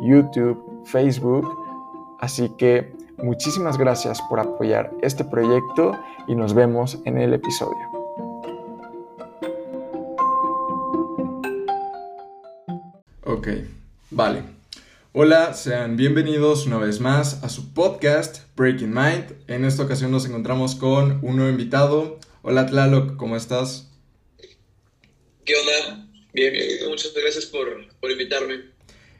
YouTube, Facebook. Así que muchísimas gracias por apoyar este proyecto y nos vemos en el episodio. Ok, vale. Hola, sean bienvenidos una vez más a su podcast Breaking Mind. En esta ocasión nos encontramos con un nuevo invitado. Hola Tlaloc, ¿cómo estás? ¿Qué onda? Bien, bien, muchas gracias por, por invitarme.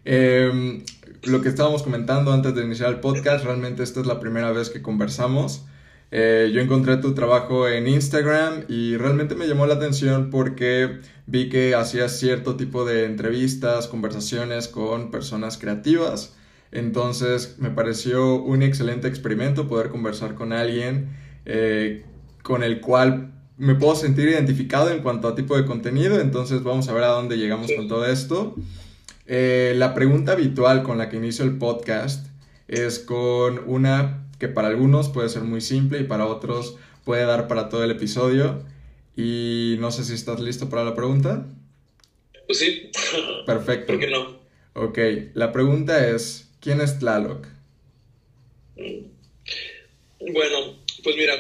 Eh, lo que estábamos comentando antes de iniciar el podcast, realmente esta es la primera vez que conversamos. Eh, yo encontré tu trabajo en Instagram y realmente me llamó la atención porque vi que hacías cierto tipo de entrevistas, conversaciones con personas creativas. Entonces me pareció un excelente experimento poder conversar con alguien eh, con el cual me puedo sentir identificado en cuanto a tipo de contenido. Entonces vamos a ver a dónde llegamos con todo esto. Eh, la pregunta habitual con la que inicio el podcast es con una que para algunos puede ser muy simple y para otros puede dar para todo el episodio. Y no sé si estás listo para la pregunta. Pues sí. Perfecto. ¿Por qué no? Ok, la pregunta es, ¿quién es Tlaloc? Mm. Bueno, pues mira,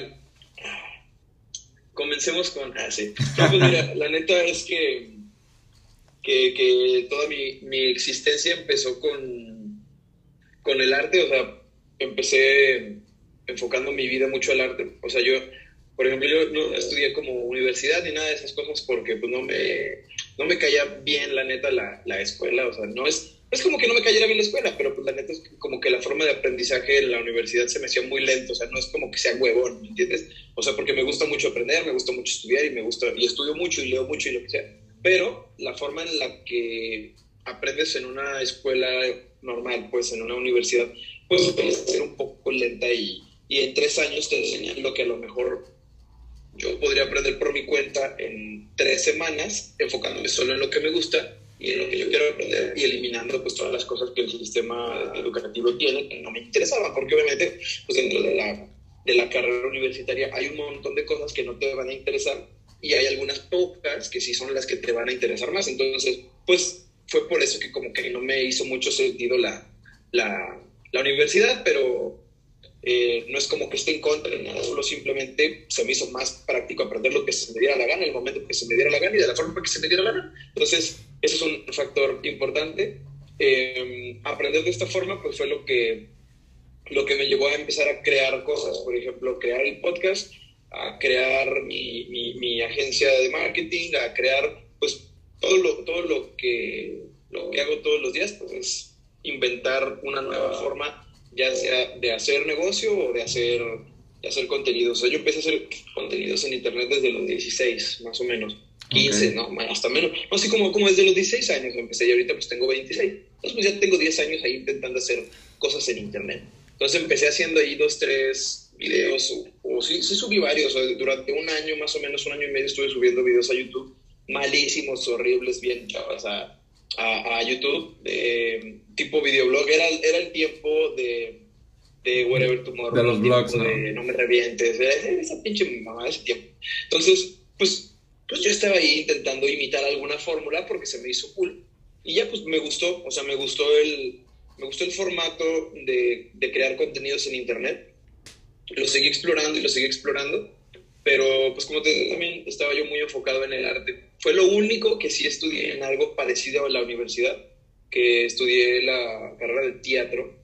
comencemos con... Ah, sí. pues mira, la neta es que, que, que toda mi, mi, existencia empezó con, con el arte, o sea, empecé enfocando mi vida mucho al arte. O sea, yo, por ejemplo, yo no estudié como universidad ni nada de esas cosas porque pues no me, no me caía bien, la neta, la, la escuela. O sea, no es, es como que no me cayera bien la escuela, pero pues la neta es como que la forma de aprendizaje en la universidad se me hacía muy lento. O sea, no es como que sea huevón, ¿me entiendes? O sea, porque me gusta mucho aprender, me gusta mucho estudiar y me gusta, y estudio mucho y leo mucho y lo que sea. Pero la forma en la que aprendes en una escuela normal, pues en una universidad, pues puede ser un poco lenta y, y, en tres años te enseñan lo que a lo mejor yo podría aprender por mi cuenta en tres semanas, enfocándome solo en lo que me gusta y en lo que yo quiero aprender y eliminando pues todas las cosas que el sistema educativo tiene que no me interesaban, porque obviamente pues dentro de la, de la carrera universitaria hay un montón de cosas que no te van a interesar y hay algunas pocas que sí son las que te van a interesar más. Entonces, pues fue por eso que como que no me hizo mucho sentido la, la, la universidad, pero eh, no es como que esté en contra de nada, solo simplemente se me hizo más práctico aprender lo que se me diera la gana, el momento que se me diera la gana y de la forma que se me diera la gana. Entonces, eso es un factor importante. Eh, aprender de esta forma, pues fue lo que, lo que me llevó a empezar a crear cosas, por ejemplo, crear el podcast, a crear mi, mi, mi agencia de marketing, a crear pues todo lo, todo lo, que, lo que hago todos los días, pues inventar una nueva forma, ya sea de hacer negocio o de hacer, de hacer contenidos. O sea, yo empecé a hacer contenidos en internet desde los 16, más o menos. 15, okay. no, hasta menos. No sé cómo, cómo desde los 16 años empecé y ahorita pues tengo 26. Entonces pues ya tengo 10 años ahí intentando hacer cosas en internet. Entonces empecé haciendo ahí dos, tres videos, o, o sí, sí subí varios. O durante un año, más o menos un año y medio estuve subiendo videos a YouTube, malísimos, horribles, bien chavas, a, a, a YouTube, de, tipo videoblog. Era, era el tiempo de, de Wherever Tomorrow. De los blogs, ¿no? De No me revientes, esa pinche mamá de ese tiempo. Entonces, pues, pues yo estaba ahí intentando imitar alguna fórmula porque se me hizo cool. Y ya pues me gustó, o sea, me gustó el, me gustó el formato de, de crear contenidos en internet. Lo seguí explorando y lo seguí explorando pero pues como te digo, también estaba yo muy enfocado en el arte. Fue lo único que sí estudié en algo parecido a la universidad, que estudié la carrera de teatro,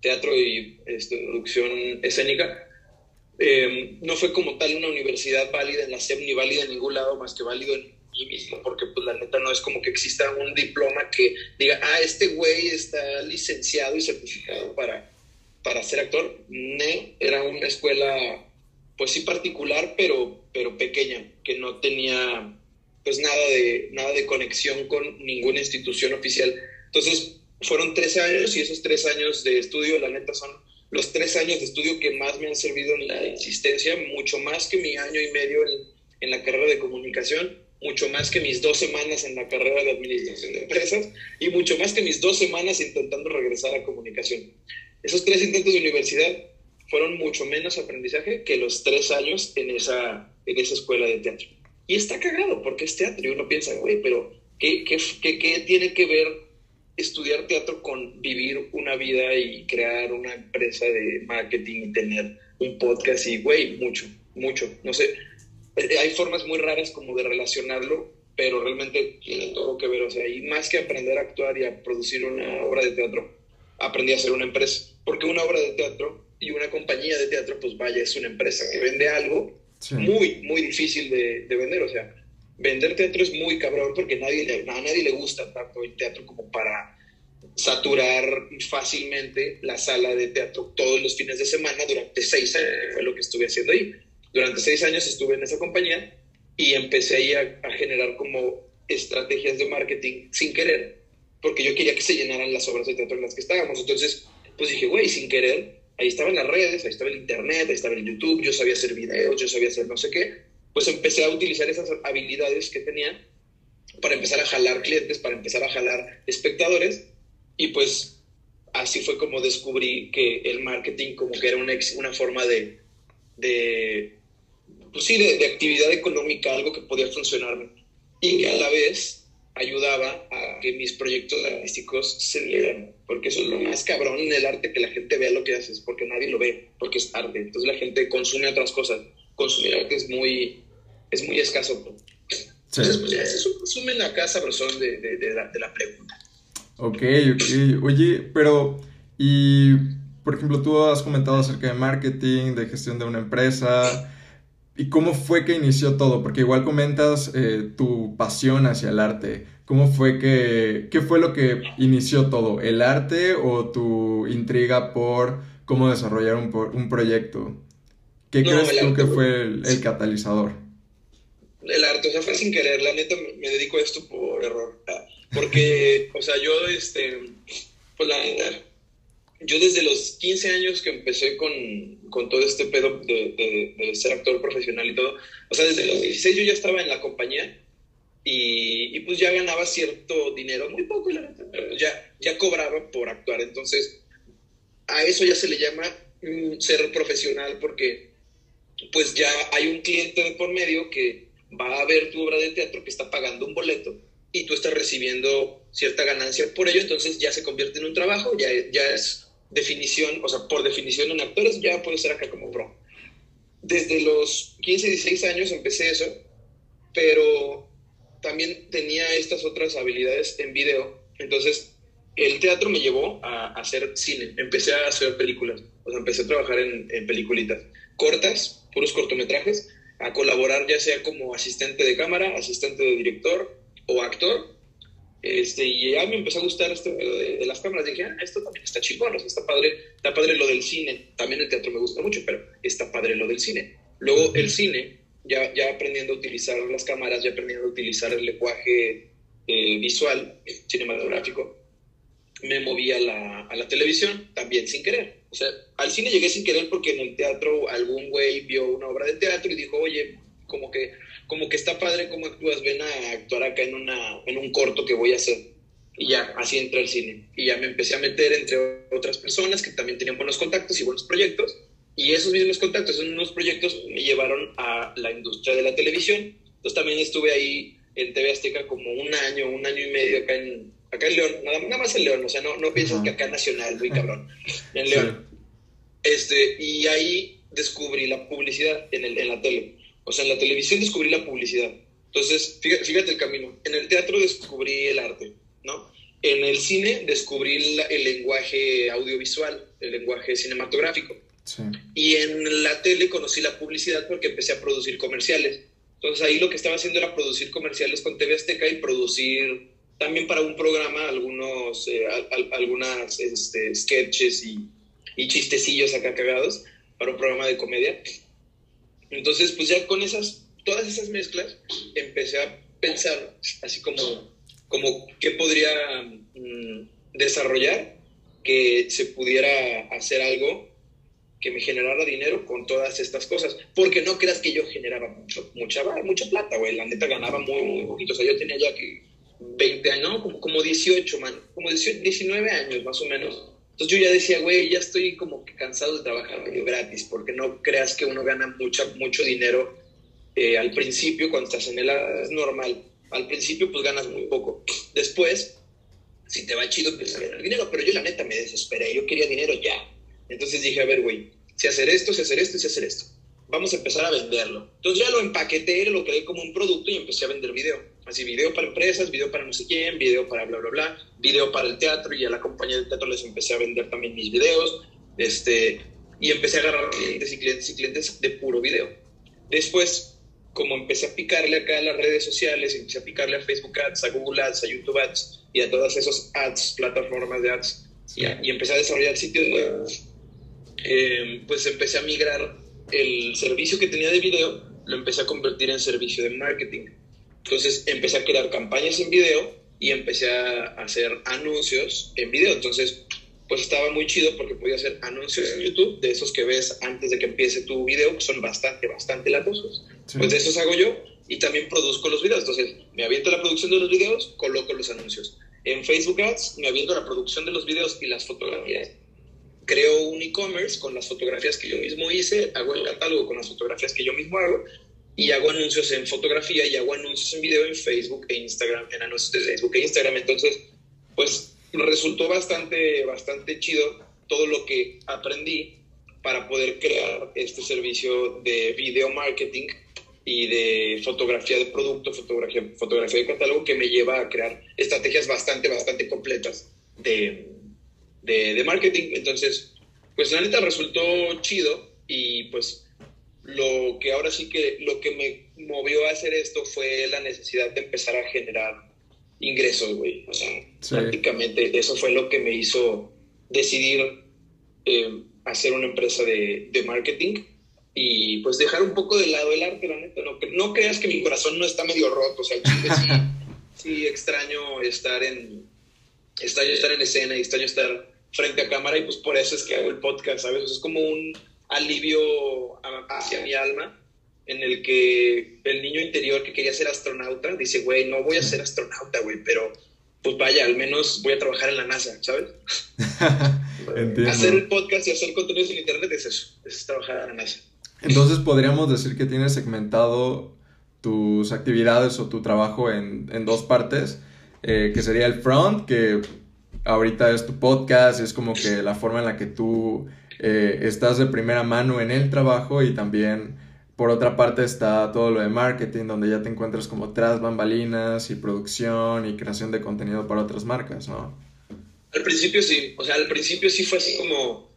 teatro y este, producción escénica. Eh, no fue como tal una universidad válida en la SEM ni válida en ningún lado más que válido en mí mismo, porque pues la neta no es como que exista un diploma que diga, ah, este güey está licenciado y certificado para, para ser actor. No, era una escuela pues sí particular, pero, pero pequeña, que no tenía pues nada de, nada de conexión con ninguna institución oficial. Entonces, fueron tres años y esos tres años de estudio, la neta, son los tres años de estudio que más me han servido en la existencia, mucho más que mi año y medio en, en la carrera de comunicación, mucho más que mis dos semanas en la carrera de administración de empresas y mucho más que mis dos semanas intentando regresar a comunicación. Esos tres intentos de universidad fueron mucho menos aprendizaje que los tres años en esa, en esa escuela de teatro. Y está cagado porque es teatro y uno piensa, güey, pero ¿qué, qué, qué, qué tiene que ver estudiar teatro con vivir una vida y crear una empresa de marketing y tener un podcast y, güey, mucho, mucho. No sé, eh, hay formas muy raras como de relacionarlo, pero realmente tiene todo que ver. O sea, y más que aprender a actuar y a producir una obra de teatro, aprendí a hacer una empresa. Porque una obra de teatro y una compañía de teatro, pues vaya, es una empresa que vende algo muy, muy difícil de, de, vender. O sea, vender teatro es muy cabrón porque nadie a nadie le gusta tanto el teatro como para saturar fácilmente la sala de teatro todos los fines de semana durante seis años, fue lo que estuve haciendo ahí. Durante seis años estuve en esa compañía y empecé ahí a, a generar como estrategias de marketing sin querer, porque yo quería que se llenaran las obras de teatro en las que estábamos. Entonces, pues dije, güey, sin querer, ahí estaban las redes, ahí estaba el internet, ahí estaba el YouTube, yo sabía hacer videos, yo sabía hacer no sé qué, pues empecé a utilizar esas habilidades que tenía para empezar a jalar clientes, para empezar a jalar espectadores. Y pues así fue como descubrí que el marketing como que era una, una forma de, de pues sí, de, de, actividad económica, algo que podía funcionarme. Y que a la vez ayudaba a que mis proyectos artísticos se vieran, porque eso es lo más cabrón en el arte, que la gente vea lo que haces, porque nadie lo ve, porque es arte. Entonces la gente consume otras cosas. Consumir arte es muy, es muy escaso. Entonces, pues ya, eso resumen acá sabrosón de, de, de, la, de la pregunta. Ok, ok. Oye, pero, y por ejemplo, tú has comentado acerca de marketing, de gestión de una empresa. ¿Y cómo fue que inició todo? Porque igual comentas eh, tu pasión hacia el arte. ¿Cómo fue que, qué fue lo que inició todo? ¿El arte o tu intriga por cómo desarrollar un, un proyecto? ¿Qué no, crees tú que fue el, el, catalizador? El arte, o sea, fue sin querer. La neta me dedico a esto por error. Porque, o sea, yo, este, pues la neta, yo desde los 15 años que empecé con, con todo este pedo de, de, de, ser actor profesional y todo, o sea, desde los 16 yo ya estaba en la compañía y, y pues ya ganaba cierto dinero, muy poco, pero ya, ya cobraba por actuar. Entonces, a eso ya se le llama mm, ser profesional porque pues ya hay un cliente de por medio que va a ver tu obra de teatro que está pagando un boleto y tú estás recibiendo cierta ganancia por ello, entonces ya se convierte en un trabajo, ya, ya es definición, o sea, por definición en actores, ya puede ser acá como pro. Desde los 15, 16 años empecé eso, pero también tenía estas otras habilidades en video. Entonces, el teatro me llevó a hacer cine. Empecé a hacer películas, o sea, empecé a trabajar en, en peliculitas cortas, puros cortometrajes, a colaborar ya sea como asistente de cámara, asistente de director o actor este, y ya me empezó a gustar esto de, de las cámaras. Dije, ah, esto también está chingón, o sea, está padre, está padre lo del cine. También el teatro me gusta mucho, pero está padre lo del cine. Luego el cine, ya, ya aprendiendo a utilizar las cámaras, ya aprendiendo a utilizar el lenguaje eh, visual, cinematográfico, me moví a la, a la televisión también sin querer. O sea, al cine llegué sin querer porque en el teatro algún güey vio una obra de teatro y dijo, oye, como que como que está padre cómo actúas, ven a actuar acá en, una, en un corto que voy a hacer. Y ya, así entré al cine. Y ya me empecé a meter entre otras personas que también tenían buenos contactos y buenos proyectos. Y esos mismos contactos, esos mismos proyectos me llevaron a la industria de la televisión. Entonces también estuve ahí en TV Azteca como un año, un año y medio acá en, acá en León. Nada, nada más en León, o sea, no, no pienses que acá nacional, muy cabrón. En León. Sí. Este, y ahí descubrí la publicidad en, el, en la tele. O sea, en la televisión descubrí la publicidad. Entonces, fíjate, fíjate, el camino. En el teatro descubrí el arte, ¿no? En el cine descubrí la, el lenguaje audiovisual, el lenguaje cinematográfico. Sí. Y en la tele conocí la publicidad porque empecé a producir comerciales. Entonces ahí lo que estaba haciendo era producir comerciales con TV Azteca y producir también para un programa algunos, eh, al, algunas este, sketches y, y chistecillos acá cagados para un programa de comedia. Entonces, pues ya con esas, todas esas mezclas, empecé a pensar así como, como qué podría mm, desarrollar que se pudiera hacer algo que me generara dinero con todas estas cosas. Porque no creas que yo generaba mucho, mucha, mucha plata, güey. La neta ganaba muy, muy poquito. O sea, yo tenía ya que 20 años, no, como, como 18, man. Como 18, 19 años más o menos. Entonces yo ya decía, güey, ya estoy como que cansado de trabajar medio gratis, porque no creas que uno gana mucha, mucho dinero eh, al principio, cuando estás en el es normal. Al principio, pues ganas muy poco. Después, si te va chido, empiezas a ganar dinero. Pero yo, la neta, me desesperé. Yo quería dinero ya. Entonces dije, a ver, güey, si hacer esto, si hacer esto, si hacer esto. Vamos a empezar a venderlo. Entonces ya lo empaqueté, lo creé como un producto y empecé a vender video. Así, video para empresas, video para no sé quién, video para bla, bla, bla, video para el teatro y a la compañía del teatro les empecé a vender también mis videos. Este, y empecé a agarrar clientes y clientes y clientes de puro video. Después, como empecé a picarle acá a las redes sociales, empecé a picarle a Facebook Ads, a Google Ads, a YouTube Ads y a todas esas ads, plataformas de ads, y, y, empecé a desarrollar sitios nuevos eh, pues empecé a migrar el servicio que tenía de video, lo empecé a convertir en servicio de marketing. Entonces empecé a crear campañas en video y empecé a hacer anuncios en video. Entonces, pues estaba muy chido porque podía hacer anuncios en YouTube, de esos que ves antes de que empiece tu video, que son bastante, bastante latosos. Pues de esos hago yo y también produzco los videos. Entonces, me aviento la producción de los videos, coloco los anuncios. En Facebook Ads, me aviento la producción de los videos y las fotografías creo un e-commerce con las fotografías que yo mismo hice, hago el catálogo con las fotografías que yo mismo hago y hago anuncios en fotografía y hago anuncios en video en Facebook e Instagram, en anuncios de Facebook e Instagram. Entonces, pues resultó bastante, bastante chido todo lo que aprendí para poder crear este servicio de video marketing y de fotografía de producto, fotografía, fotografía de catálogo que me lleva a crear estrategias bastante, bastante completas de, de, marketing. Entonces, pues la neta resultó chido y pues lo que ahora sí que lo que me movió a hacer esto fue la necesidad de empezar a generar ingresos, güey. O sea, prácticamente eso fue lo que me hizo decidir eh, hacer una empresa de, de, marketing y pues dejar un poco de lado el arte, la neta. No, no creas que mi corazón no está medio roto, o sea, sí, sí extraño estar en, extraño estar en escena y extraño estar frente a cámara y pues por eso es que hago el podcast, ¿sabes? es como un alivio hacia mi alma en el que el niño interior que quería ser astronauta dice, güey, no voy a ser astronauta, güey, pero pues vaya, al menos voy a trabajar en la NASA, ¿sabes? hacer el podcast y hacer contenidos en internet es eso, es trabajar en la NASA. Entonces podríamos decir que tienes segmentado tus actividades o tu trabajo en, en dos partes, eh, que sería el front, que ahorita es tu podcast, es como que la forma en la que tú eh, estás de primera mano en el trabajo y también por otra parte está todo lo de marketing, donde ya te encuentras como tras bambalinas y producción y creación de contenido para otras marcas, ¿no? Al principio sí, o sea, al principio sí fue así como,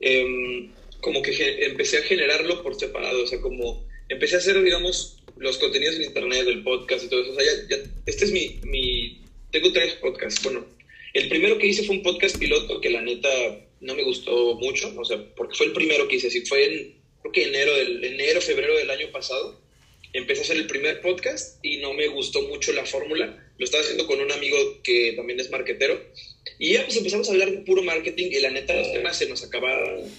em, como que empecé a generarlo por separado, o sea, como empecé a hacer, digamos, los contenidos en internet, del podcast y todo eso, o sea, ya, este es mi, mi, tengo tres podcasts, bueno, el primero que hice fue un podcast piloto que la neta no me gustó mucho, o sea, porque fue el primero que hice, así fue en, creo que enero, del, enero, febrero del año pasado. Empecé a hacer el primer podcast y no me gustó mucho la fórmula. Lo estaba haciendo con un amigo que también es marketero. Y ya pues empezamos a hablar de puro marketing y la neta los temas se nos acababan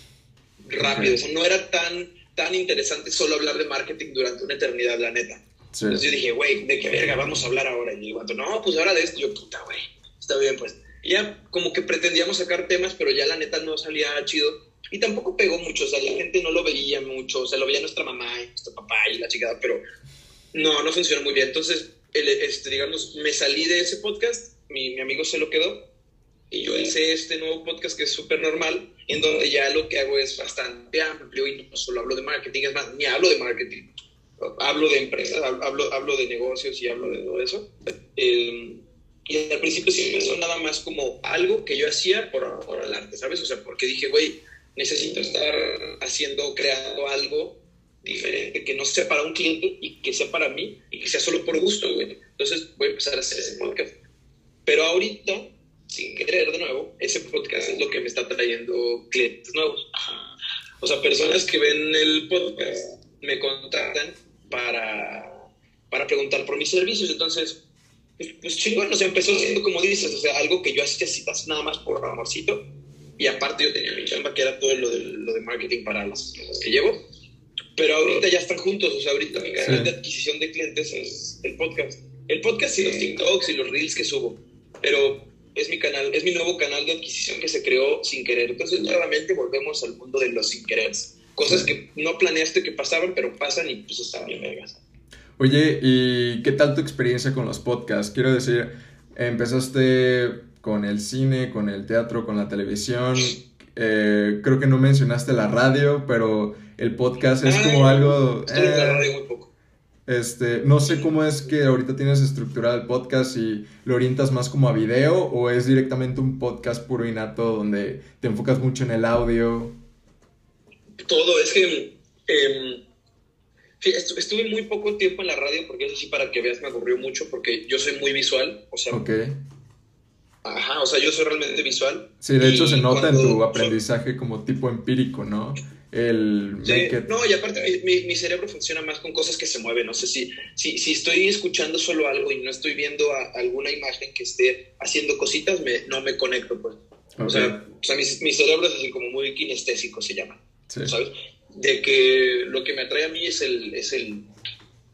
rápido. O sea, no era tan, tan interesante solo hablar de marketing durante una eternidad, la neta. Entonces yo dije, güey, ¿de qué verga vamos a hablar ahora? Y el guato, no, pues ahora de esto. Yo, puta, güey, está bien, pues ya como que pretendíamos sacar temas, pero ya la neta no salía chido. Y tampoco pegó mucho, o sea, la gente no lo veía mucho, o sea, lo veía nuestra mamá y nuestro papá y la chingada, pero no, no funcionó muy bien. Entonces, el, este, digamos, me salí de ese podcast, mi, mi amigo se lo quedó, y yo hice este nuevo podcast que es súper normal, en donde ya lo que hago es bastante amplio y no solo hablo de marketing, es más, ni hablo de marketing, hablo de empresas, hablo, hablo de negocios y hablo de todo eso. Eh, y al principio sí empezó nada más como algo que yo hacía por, por el arte, ¿sabes? O sea, porque dije, güey, necesito estar haciendo, creando algo diferente, que no sea para un cliente y que sea para mí y que sea solo por gusto, güey. Entonces voy a empezar a hacer ese podcast. Pero ahorita, sin querer de nuevo, ese podcast es lo que me está trayendo clientes nuevos. O sea, personas que ven el podcast me contactan para, para preguntar por mis servicios. Entonces, pues, pues chingón, sea, empezó siendo como dices, o sea, algo que yo hacía citas nada más por amorcito. Y aparte yo tenía mi chamba que era todo lo de, lo de marketing para las que llevo. Pero ahorita ya están juntos, o sea, ahorita mi canal de adquisición de clientes es el podcast. El podcast y los TikToks y los Reels que subo. Pero es mi canal, es mi nuevo canal de adquisición que se creó sin querer. Entonces, nuevamente volvemos al mundo de los sin querer. Cosas que no planeaste que pasaban, pero pasan y pues están bien vergas. Oye, ¿y qué tal tu experiencia con los podcasts? Quiero decir, empezaste con el cine, con el teatro, con la televisión. Eh, creo que no mencionaste la radio, pero el podcast es como algo... Eh, muy poco. Este, no sé cómo es que ahorita tienes estructurado el podcast y lo orientas más como a video o es directamente un podcast puro y nato donde te enfocas mucho en el audio. Todo, es que estuve muy poco tiempo en la radio porque eso sí, para que veas, me aburrió mucho porque yo soy muy visual. O sea, ok. Ajá, o sea, yo soy realmente visual. Sí, de hecho se nota en tu aprendizaje como tipo empírico, ¿no? El No, y aparte mi, mi, cerebro funciona más con cosas que se mueven. No sé si, si, si estoy escuchando solo algo y no estoy viendo alguna imagen que esté haciendo cositas, me, no me conecto, pues. O sea, o sea mi, mi, cerebro es así como muy kinestésico, se llama. ¿Sabes? De que lo que me atrae a mí es el, es el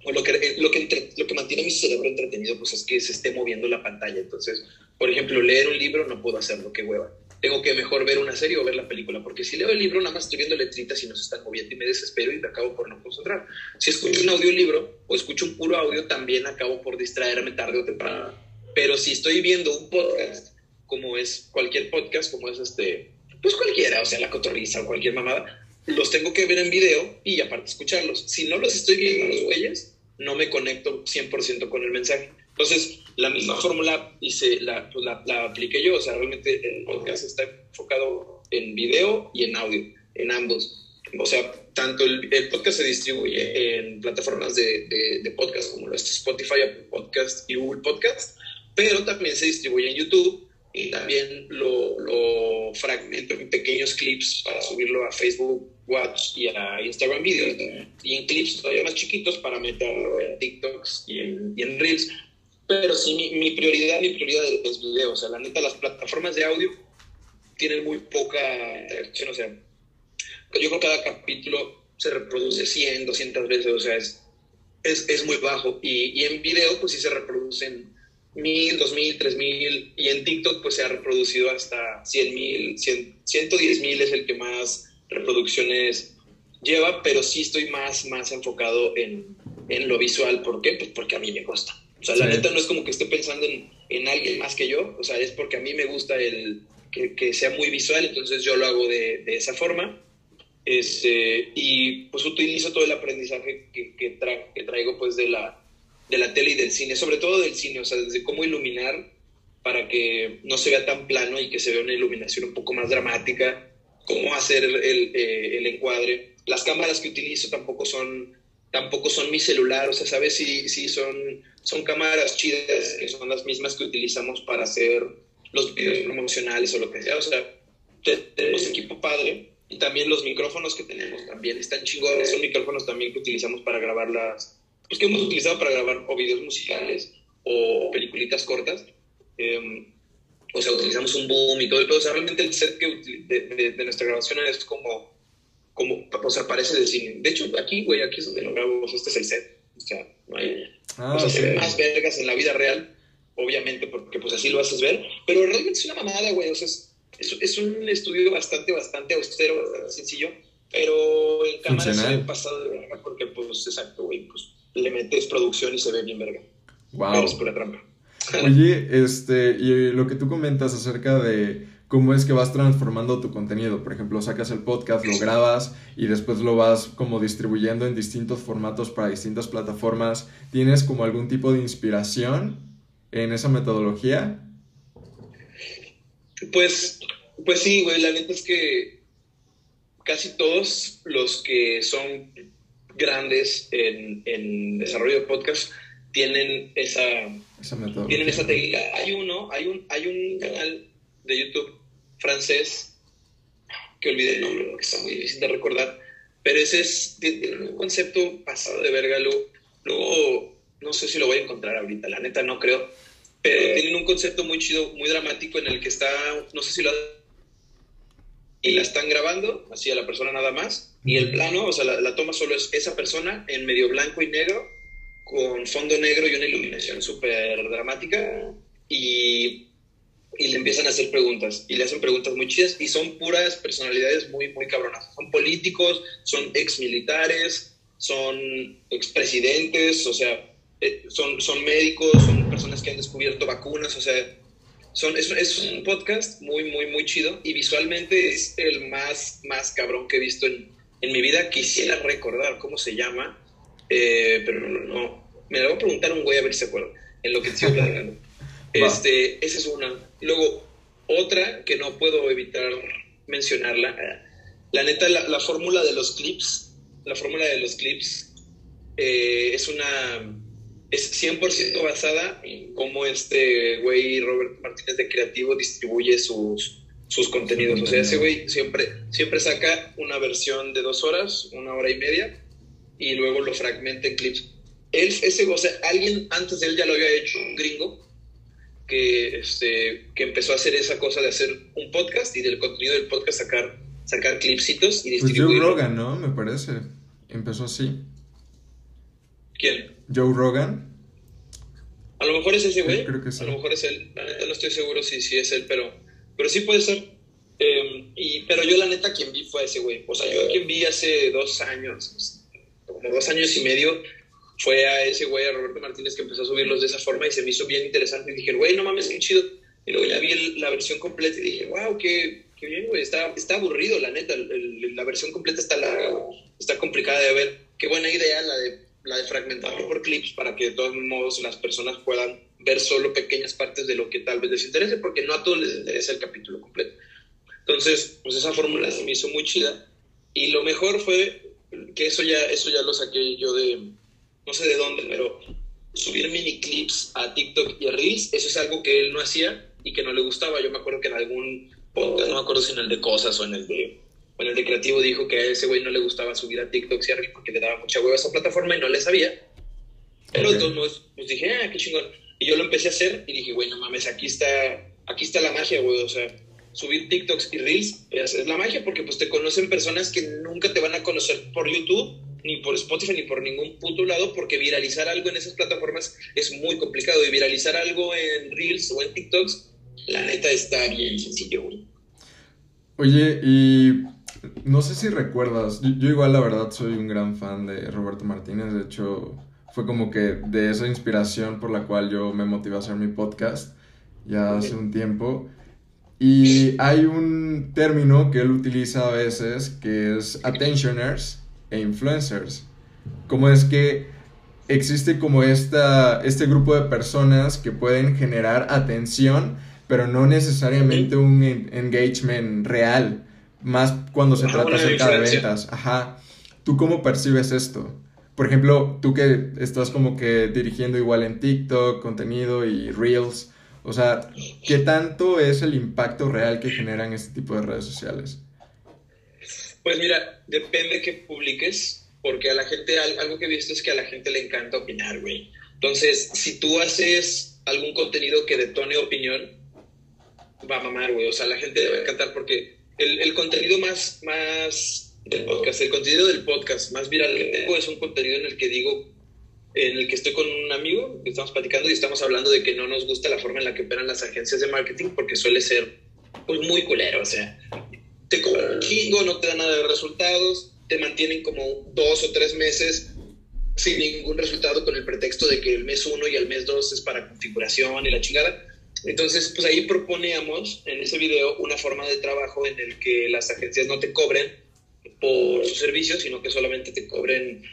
o lo que, lo, que lo que mantiene mi cerebro entretenido, pues es que se esté moviendo la pantalla. Entonces, por ejemplo, leer un libro no puedo hacerlo, qué hueva. Tengo que mejor ver una serie o ver la película, porque si leo el libro nada más estoy viendo letritas y no se están moviendo y me desespero y me acabo por no concentrar. Si escucho un audiolibro o escucho un puro audio, también acabo por distraerme tarde o temprano. Pero si estoy viendo un podcast, como es cualquier podcast, como es este, pues cualquiera, o sea, la cotorriza o cualquier mamada, los tengo que ver en video y aparte escucharlos. Si no los estoy viendo los güeyes, no me conecto 100% con el mensaje. Entonces, la misma fórmula hice, la, pues la, la, apliqué yo. O sea, realmente el podcast está enfocado en video y en audio, en ambos. O sea, tanto el, podcast se distribuye en plataformas de, de, de, podcast como los Spotify, Apple Podcast y Google Podcast, pero también se distribuye en YouTube y también lo, lo fragmento en pequeños clips para subirlo a Facebook Watch y a Instagram Video y en clips todavía más chiquitos para meterlo en TikToks y en, y en Reels. Pero sí, mi, mi, prioridad, mi prioridad es video. O sea, la neta, las plataformas de audio tienen muy poca interacción. O sea, yo creo que cada capítulo se reproduce 100, 200 veces. O sea, es, es, es muy bajo. Y, y en video, pues sí se reproducen mil, dos mil, tres mil, y en TikTok pues se ha reproducido hasta cien mil, ciento diez mil es el que más reproducciones lleva, pero sí estoy más, más enfocado en, en lo visual. ¿Por qué? Pues porque a mí me gusta. O sea, la neta no es como que esté pensando en, en, alguien más que yo, o sea, es porque a mí me gusta el que, que sea muy visual, entonces yo lo hago de, de esa forma. Este, y pues utilizo todo el aprendizaje que, que, que traigo pues de la, de la tele y del cine, sobre todo del cine, o sea, desde cómo iluminar para que no se vea tan plano y que se vea una iluminación un poco más dramática, cómo hacer el, eh, el encuadre. Las cámaras que utilizo tampoco son, tampoco son mi celular, o sea, ¿sabes? si sí son, son cámaras chidas, que son las mismas que utilizamos para hacer los videos promocionales o lo que sea, o sea, tenemos equipo padre y también los micrófonos que tenemos también están chingones, son micrófonos también que utilizamos para grabar las, pues, que hemos utilizado para grabar o videos musicales o peliculitas cortas. Em, o sea, utilizamos un boom y todo el O sea, realmente el set que de, de, nuestra grabación es como, como, o sea, parece de cine. De hecho, aquí, güey, aquí es donde lo grabamos. Este es el set. O sea, no hay, ah, o sea, se ven más vergas en la vida real, obviamente, porque pues así lo haces ver. Pero realmente es una mamada, güey. O sea, es, es, es un estudio bastante, bastante austero, bastante sencillo. Pero en cámara se ha pasado de verga porque, pues, exacto, güey, pues le metes producción y se ve bien verga. Wow. es pura trampa. Oye, este, y lo que tú comentas acerca de cómo es que vas transformando tu contenido. Por ejemplo, sacas el podcast, lo grabas y después lo vas como distribuyendo en distintos formatos para distintas plataformas. ¿Tienes como algún tipo de inspiración en esa metodología? Pues, pues sí, güey, la neta es que casi todos los que son grandes en, en desarrollo de podcast tienen esa, tienen esa técnica. Hay uno, hay un, hay un canal de YouTube francés que olvidé el nombre, que está muy difícil de recordar, pero ese es un concepto pasado de verga. Luego, no sé si lo voy a encontrar ahorita, la neta no creo, pero tienen un concepto muy chido, muy dramático en el que está, no sé si lo y la están grabando, así a la persona nada más, y el plano, o sea, la, toma solo es esa persona en medio blanco y negro, con fondo negro y una iluminación súper dramática, y, y, le empiezan a hacer preguntas, y le hacen preguntas muy chidas, y son puras personalidades muy, muy cabronas. Son políticos, son ex militares, son expresidentes, o sea, eh, son, son médicos, son personas que han descubierto vacunas, o sea, son, es, es, un podcast muy, muy, muy chido y visualmente es el más, más cabrón que he visto en, en mi vida. Quisiera recordar cómo se llama, eh, pero no, no, Me lo voy a preguntar a un güey a ver si se acuerda, en lo que estoy hablando. este, esa es una. Luego, otra que no puedo evitar mencionarla. La neta, la, la fórmula de los clips, la fórmula de los clips eh, es una es 100% basada en cómo este güey Robert Martínez de Creativo distribuye sus, sus contenidos. O sea, ese güey siempre, siempre saca una versión de dos horas, una hora y media, y luego lo fragmenta en clips. Él, ese, o sea, alguien antes de él ya lo había hecho, un gringo, que, este, que empezó a hacer esa cosa de hacer un podcast y del contenido del podcast sacar, sacar clipsitos y distribuirlo. Pues Joe Rogan, ¿no? Me parece. Empezó así. ¿Quién? Joe Rogan. A lo mejor es ese güey. Creo que sí. A lo mejor es él. La neta no estoy seguro si, si es él, pero, pero sí puede ser. Em, y, pero yo la neta quien vi fue a ese güey. O sea, yo quien vi hace dos años, como dos años y medio, fue a ese güey, a Roberto Martínez, que empezó a subirlos de esa forma y se me hizo bien interesante. Y dije, güey, no mames, qué chido. Y luego ya vi la versión completa y dije, wow, qué, qué bien, güey. Está, está aburrido, la neta. la versión completa está larga, está complicada de ver. Qué buena idea la de la de fragmentarlo por clips para que de todos modos las personas puedan ver solo pequeñas partes de lo que tal vez les interese, porque no a todos les interesa el capítulo completo. Entonces, pues esa fórmula se me hizo muy chida. Y lo mejor fue que eso ya, eso ya lo saqué yo de, no sé de dónde, pero subir mini clips a TikTok y a Reels, eso es algo que él no hacía y que no le gustaba. Yo me acuerdo que en algún podcast, no me acuerdo si en el de cosas o en el de bueno, el de creativo dijo que a ese güey no le gustaba subir a TikTok y porque le daba mucha hueva a esa plataforma y no le sabía. Pero entonces pues dije, ah, qué chingón. Y yo lo empecé a hacer y dije, güey, no mames, aquí está, aquí está la magia, güey. O sea, subir TikToks y Reels es, la magia porque pues te conocen personas que nunca te van a conocer por YouTube, ni por Spotify, ni por ningún puto lado, porque viralizar algo en esas plataformas es muy complicado. Y viralizar algo en Reels o en TikToks, la neta está bien sencillo, güey. Oye, y no sé si recuerdas, yo, igual la verdad soy un gran fan de Roberto Martínez, de hecho fue como que de esa inspiración por la cual yo me motivé a hacer mi podcast ya hace un tiempo. Y hay un término que él utiliza a veces que es attentioners e influencers. Como es que existe como esta, este grupo de personas que pueden generar atención, pero no necesariamente un engagement real más cuando se trata acerca de ventas. Ajá. ¿Tú cómo percibes esto? Por ejemplo, tú que estás como que dirigiendo igual en TikTok, contenido y Reels, o sea, ¿qué tanto es el impacto real que generan este tipo de redes sociales? Pues mira, depende que publiques, porque a la gente, algo que he visto es que a la gente le encanta opinar, güey. Entonces, si tú haces algún contenido que detone opinión, va a mamar, güey. O sea, la gente le va a encantar porque el, el, contenido más, más del podcast, el contenido del podcast más viral que tengo es un contenido en el que digo, en el que estoy con un amigo, que estamos platicando y estamos hablando de que no nos gusta la forma en la que operan las agencias de marketing porque suele ser pues muy culero, o sea, te cobran un chingo, no te dan nada de resultados, te mantienen como dos o tres meses sin ningún resultado con el pretexto de que el mes uno y el mes dos es para configuración y la chingada. Entonces, pues ahí proponíamos en ese video una forma de trabajo en el que las agencias no te cobren por sus servicios, sino que solamente te cobren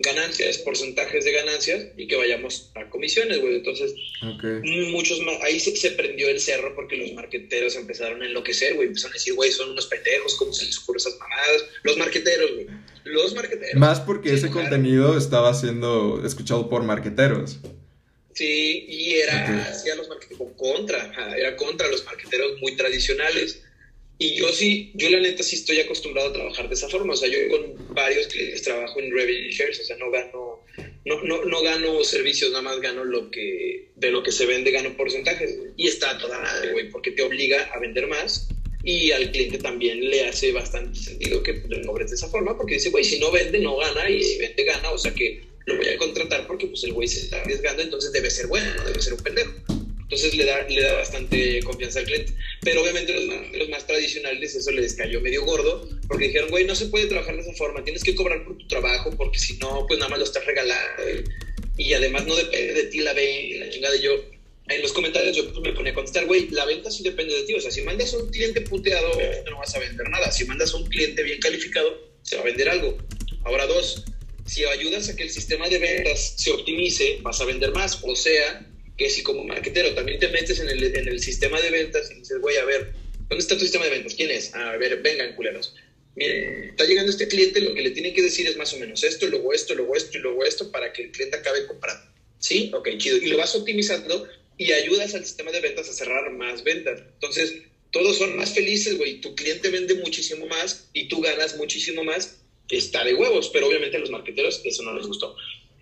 ganancias, porcentajes de ganancias y que vayamos a comisiones, güey. Entonces, muchos más, ahí se, prendió el cerro porque los marqueteros empezaron a enloquecer, güey. Empezaron a decir, güey, son unos pendejos, ¿cómo se les ocurre esas mamadas? Los marqueteros, güey. Los marqueteros. Más porque ese contenido estaba siendo escuchado por marqueteros. Sí, y era hacia los contra, era contra los marqueteros muy tradicionales. Y yo sí, yo la neta sí estoy acostumbrado a trabajar de esa forma. O sea, yo con varios clientes trabajo en revenue shares, o sea, no gano, no, no, no gano servicios, nada más gano lo que, de lo que se vende, gano porcentajes. Y está toda madre, güey, porque te obliga a vender más y al cliente también le hace bastante sentido que lo cobres de esa forma, porque dice, güey, si no vende, no gana, y si vende, gana, o sea que lo voy a contratar porque pues el güey se está arriesgando, entonces debe ser bueno, no debe ser un pendejo. Entonces le da, le da bastante confianza al cliente. Pero obviamente los más, los más tradicionales eso les cayó medio gordo, porque dijeron, güey, no se puede trabajar de esa forma, tienes que cobrar por tu trabajo, porque si no, pues nada más lo estás regalando. Y además no depende de ti la venta, la chingada de yo. En los comentarios yo me ponía a contestar, güey, la venta sí depende de ti. O sea, si mandas a un cliente puteado, no vas a vender nada. Si mandas a un cliente bien calificado, se va a vender algo. Ahora, dos, si ayudas a que el sistema de ventas se optimice, vas a vender más. O sea, que si como marketero también te metes en el, en el sistema de ventas y dices, güey, a ver, ¿dónde está tu sistema de ventas? ¿Quién es? A ver, vengan, culeros. Miren, está llegando este cliente, lo que le tienen que decir es más o menos esto, luego esto, luego esto y luego esto para que el cliente acabe comprando. ¿Sí? Ok, chido. Y lo vas optimizando y ayudas al sistema de ventas a cerrar más ventas. Entonces, todos son más felices, güey. Tu cliente vende muchísimo más y tú ganas muchísimo más. Está de huevos, pero obviamente a los marqueteros eso no les gustó.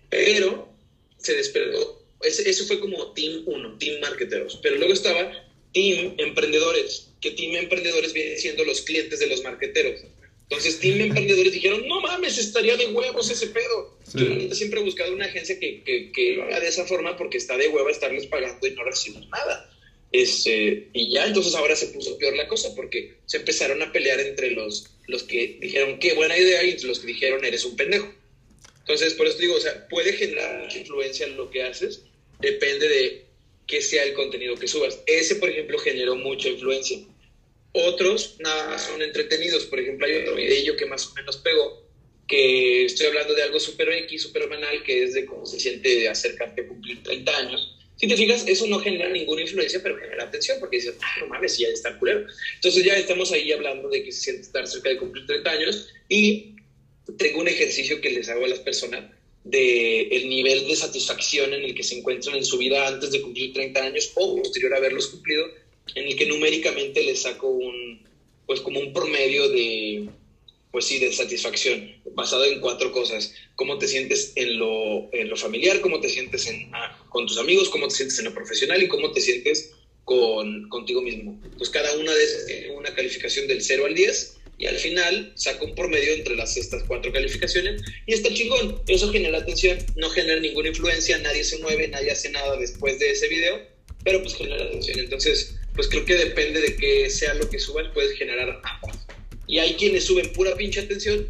Pero se despertó ese, eso fue como Team 1, Team Marketeros. Pero luego estaba Team Emprendedores, que Team Emprendedores viene siendo los clientes de los marketeros. Entonces, Team Emprendedores dijeron, no mames, estaría de huevos ese pedo. Yo siempre he buscado una agencia que, que, que, lo haga de esa forma porque está de huevo estarles pagando y no recibir nada. Este, y ya, entonces ahora se puso peor la cosa porque se empezaron a pelear entre los, los que dijeron, qué buena idea, y los que dijeron, eres un pendejo. Entonces, por eso digo, o sea, puede generar influencia en lo que haces, depende de qué sea el contenido que subas. Ese, por ejemplo, generó mucha influencia. Otros, nada son entretenidos. Por ejemplo, hay otro video que más o menos pegó, que estoy hablando de algo súper X, súper banal, que es de cómo se siente acercarte a cumplir 30 años. Si te fijas, eso no genera ninguna influencia, pero genera atención, porque dices, ah, no mames, ya está culero. Entonces ya estamos ahí hablando de que se siente estar cerca de cumplir 30 años y tengo un ejercicio que les hago a las personas de el nivel de satisfacción en el que se encuentran en su vida antes de cumplir 30 años o posterior a haberlos cumplido, en el que numéricamente les saco un, pues como un promedio de, pues sí, de satisfacción, basado en cuatro cosas. Cómo te sientes en lo, en lo familiar, cómo te sientes en, ah, con tus amigos, cómo te sientes en lo profesional y cómo te sientes con, contigo mismo. Entonces cada una de esas tiene una calificación del 0 al 10 y al final saca un promedio entre las estas cuatro calificaciones y está chingón. Eso genera atención, no genera ninguna influencia, nadie se mueve, nadie hace nada después de ese video, pero pues genera atención. Entonces, pues creo que depende de que sea lo que subas, puedes generar ambas. Y hay quienes suben pura pinche atención,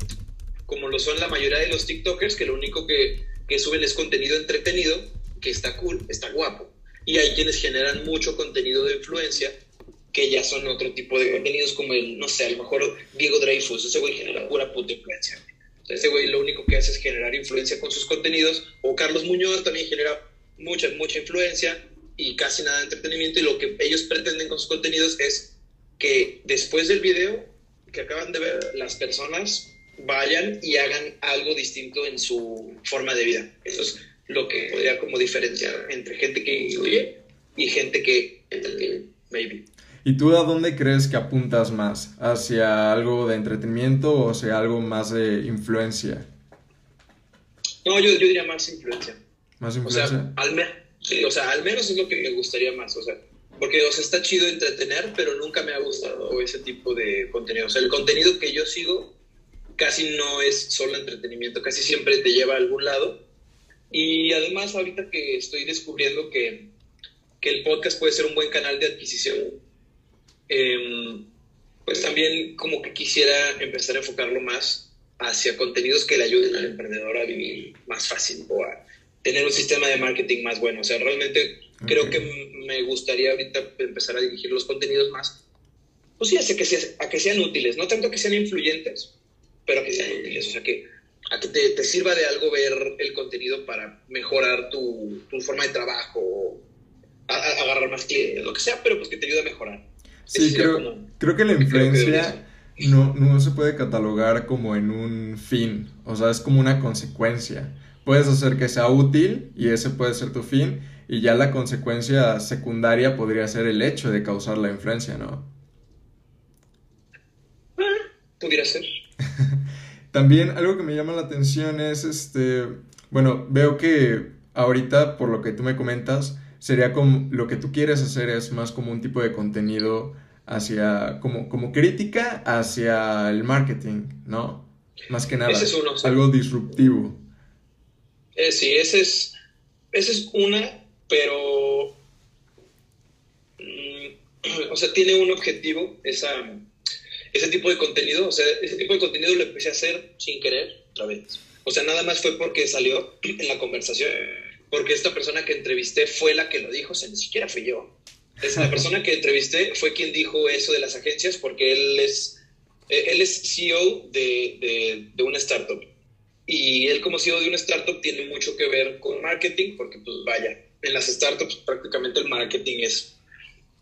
como lo son la mayoría de los TikTokers, que lo único que, que suben es contenido entretenido, que está cool, está guapo. Y hay quienes generan mucho contenido de influencia, que ya son otro tipo de contenidos como el, no sé, a lo mejor Diego Dreyfus, ese güey genera pura puta influencia. ese güey lo único que hace es generar influencia con sus contenidos, o Carlos Muñoz también genera mucha, mucha influencia y casi nada de entretenimiento, y lo que ellos pretenden con sus contenidos es que después del video que acaban de ver, las personas vayan y hagan algo distinto en su forma de vida. Eso es lo que podría como diferenciar entre gente que influye y gente que maybe. ¿Y tú a dónde crees que apuntas más? ¿Hacia algo de entretenimiento o hacia algo más de influencia? No, yo, yo diría más influencia. ¿Más influencia? O sea, al, sí, o sea, al menos es lo que me gustaría más. O sea, porque o sea, está chido entretener, pero nunca me ha gustado ese tipo de contenido. O sea, el contenido que yo sigo casi no es solo entretenimiento, casi siempre te lleva a algún lado. Y además, ahorita que estoy descubriendo que, que el podcast puede ser un buen canal de adquisición eh, pues también como que quisiera empezar a enfocarlo más hacia contenidos que le ayuden al emprendedor a vivir más fácil o a tener un sistema de marketing más bueno. O sea, realmente creo que me gustaría ahorita empezar a dirigir los contenidos más, pues sí, hacia que, sea, a que sean útiles, no tanto que sean influyentes, pero que sean útiles, o sea, que a que te, te sirva de algo ver el contenido para mejorar tu, tu forma de trabajo, a, a agarrar más clientes, lo que sea, pero pues que te ayude a mejorar. Sí, creo, creo que la influencia no, no se puede catalogar como en un fin, o sea, es como una consecuencia. Puedes hacer que sea útil y ese puede ser tu fin, y ya la consecuencia secundaria podría ser el hecho de causar la influencia, ¿no? Pudiera ser. También algo que me llama la atención es este bueno, veo que ahorita, por lo que tú me comentas, sería como lo que tú quieres hacer es más como un tipo de contenido hacia, como, como crítica hacia el marketing, ¿no? Más que nada. es uno, Algo disruptivo. Eh, sí, ese es, esa es una, pero. Mm, o sea, tiene un objetivo, esa, ese tipo de contenido. O sea, ese tipo de contenido lo empecé a hacer sin querer, otra vez. O sea, nada más fue porque salió en la conversación. Porque esta persona que entrevisté fue la que lo dijo, o sea, ni siquiera fui yo. Es la persona que entrevisté fue quien dijo eso de las agencias, porque él es, eh, él es CEO de, de, de una startup. Y él como CEO de una startup tiene mucho que ver con marketing, porque pues vaya, en las startups prácticamente el marketing es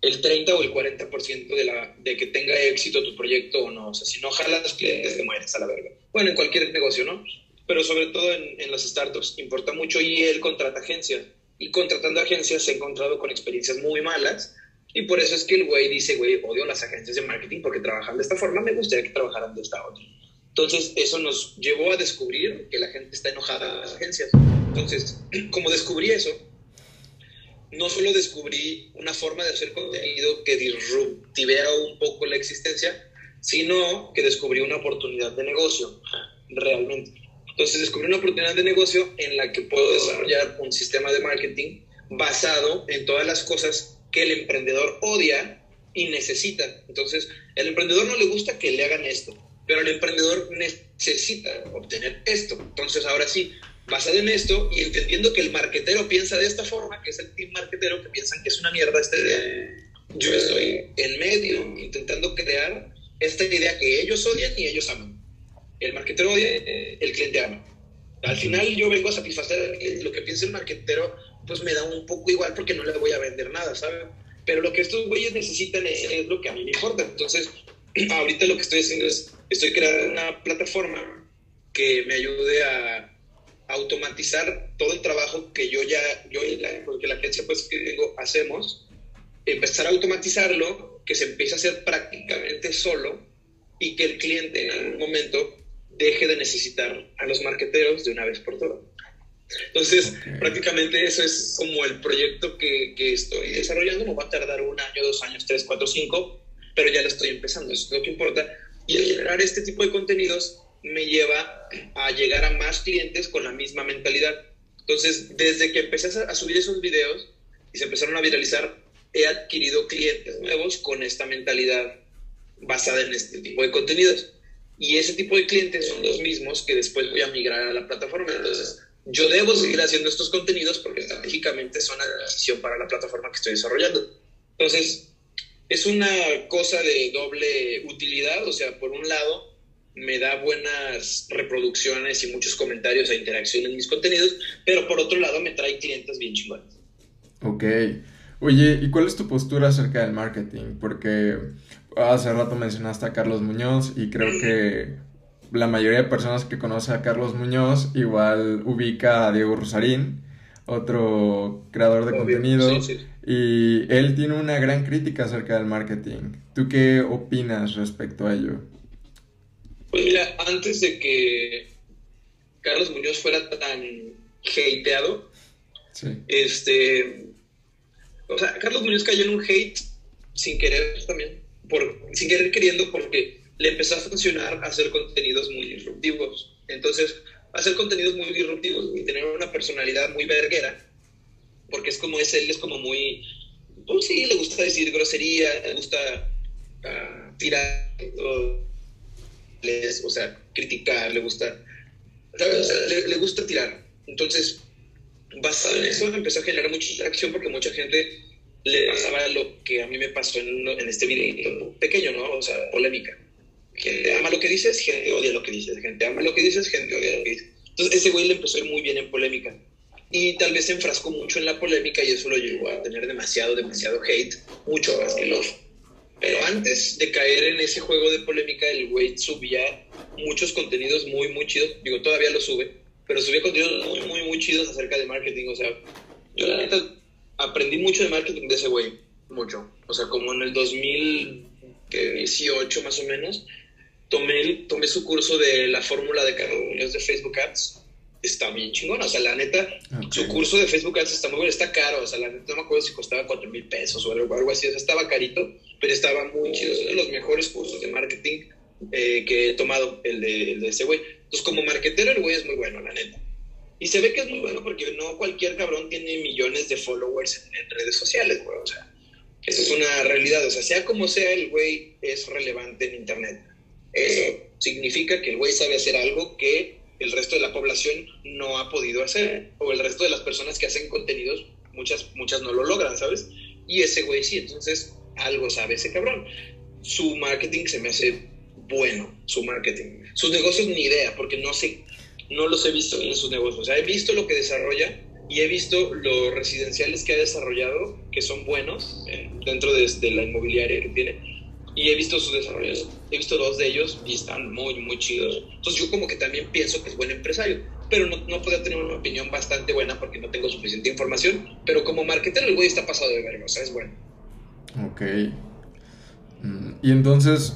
el 30 o el 40% de, la, de que tenga éxito tu proyecto o no. O sea, si no jalas clientes, te mueres a la verga. Bueno, en cualquier negocio, ¿no? Pero sobre todo en, en las startups importa mucho y él contrata agencias. Y contratando agencias se ha encontrado con experiencias muy malas. Y por eso es que el güey dice, güey, odio las agencias de marketing porque trabajan de esta forma, me gustaría que trabajaran de esta otra. Entonces, eso nos llevó a descubrir que la gente está enojada en las agencias. Entonces, como descubrí eso, no solo descubrí una forma de hacer contenido que disruptivea un poco la existencia, sino que descubrí una oportunidad de negocio, realmente. Entonces descubrí una oportunidad de negocio en la que puedo desarrollar un sistema de marketing basado en todas las cosas que el emprendedor odia y necesita. Entonces, el emprendedor no le gusta que le hagan esto, pero el emprendedor necesita obtener esto. Entonces, ahora sí, basado en esto y entendiendo que el marquetero piensa de esta forma, que es el team marquetero, que piensan que es una mierda esta idea, yo estoy en medio intentando crear esta idea que ellos odian y ellos aman. El marquetero odia, eh, el cliente ama. Al final yo vengo a satisfacer lo que piensa el marquetero, pues me da un poco igual porque no le voy a vender nada, ¿sabes? Pero lo que estos güeyes necesitan es, es lo que a mí me importa. Entonces, ahorita lo que estoy haciendo es estoy creando una plataforma que me ayude a automatizar todo el trabajo que yo ya, yo y la, porque la agencia pues que digo, hacemos, empezar a automatizarlo, que se empiece a hacer prácticamente solo y que el cliente en algún momento deje de necesitar a los marqueteros de una vez por todas. Entonces, okay. prácticamente eso es como el proyecto que, que, estoy desarrollando. Me va a tardar un año, dos años, tres, cuatro, cinco, pero ya lo estoy empezando. Eso es lo que importa. Y generar este tipo de contenidos me lleva a llegar a más clientes con la misma mentalidad. Entonces, desde que empecé a subir esos videos y se empezaron a viralizar, he adquirido clientes nuevos con esta mentalidad basada en este tipo de contenidos. Y ese tipo de clientes son los mismos que después voy a migrar a la plataforma. Entonces, yo debo seguir haciendo estos contenidos porque estratégicamente son adquisición para la plataforma que estoy desarrollando. Entonces, es una cosa de doble utilidad, o sea, por un lado, me da buenas reproducciones y muchos comentarios e interacción en mis contenidos, pero por otro lado me trae clientes bien chingones. Ok. Oye, ¿y cuál es tu postura acerca del marketing? Porque hace rato mencionaste a Carlos Muñoz y creo que la mayoría de personas que conoce a Carlos Muñoz igual ubica a Diego Rosarín, otro creador de Obvio, contenido, sí, sí. y él tiene una gran crítica acerca del marketing. ¿Tú qué opinas respecto a ello? Pues mira, antes de que Carlos Muñoz fuera tan hateado, sí. este, o sea, Carlos Muñoz cayó en un hate sin querer también, por, sin querer queriendo porque le empezó a funcionar hacer contenidos muy disruptivos. Entonces, hacer contenidos muy disruptivos y tener una personalidad muy verguera, porque es como es él, es como muy, pues sí, le gusta decir grosería, le gusta uh, tirar, o, les, o sea, criticar, le gusta, ¿sabes? O sea, le, le, gusta tirar. Entonces, basado en eso, empezó a generar mucha interacción porque mucha gente le pasaba lo que a mí me pasó en, en este video pequeño, ¿no? O sea, polémica gente ama lo que dices, gente odia lo que dices, gente ama lo que dices, gente odia lo que dices. Entonces ese güey le empezó muy bien en polémica. Y tal vez se enfrascó mucho en la polémica y eso lo llevó a tener demasiado, demasiado hate, mucho más que love. Pero antes de caer en ese juego de polémica, el güey subía muchos contenidos muy, muy chidos. Digo, todavía lo sube, pero subía contenidos muy, muy, muy chidos acerca de marketing. O sea, yo la neta aprendí mucho de marketing de ese güey, mucho. O sea, como en el 2018 más o menos, tomé, tomé su curso de la fórmula de Muñoz de Facebook Ads. está bien chingona. O sea, la neta, su curso de Facebook Ads está muy bueno, está caro. O sea, la neta, no me acuerdo si costaba 4 mil pesos o algo, algo así. O sea, estaba carito, pero estaba muy chido. Es uno de los mejores cursos de marketing eh, que he tomado, el de, el de ese güey. Entonces, como marketero, el güey es muy bueno, la neta. Y se ve que es muy bueno porque no cualquier cabrón tiene millones de followers en, redes sociales, güey. O sea, eso es una realidad. O sea, sea como sea, el güey es relevante en Internet. Eso significa que el güey sabe hacer algo que el resto de la población no ha podido hacer. O el resto de las personas que hacen contenidos, muchas, muchas no lo logran, ¿sabes? Y ese güey sí. Entonces, algo sabe ese cabrón. Su marketing se me hace bueno, su marketing. Sus negocios ni idea, porque no sé no los he visto en sus negocios. O sea, he visto lo que desarrolla y he visto los residenciales que ha desarrollado, que son buenos eh, dentro de, la inmobiliaria que tiene. Y he visto sus desarrollos. He visto dos de ellos y están muy, muy chidos. Entonces yo como que también pienso que es buen empresario. Pero no, no podría tener una opinión bastante buena porque no tengo suficiente información. Pero como marketer el güey está pasado de verga. O sea, es bueno. Ok. Mm, y entonces...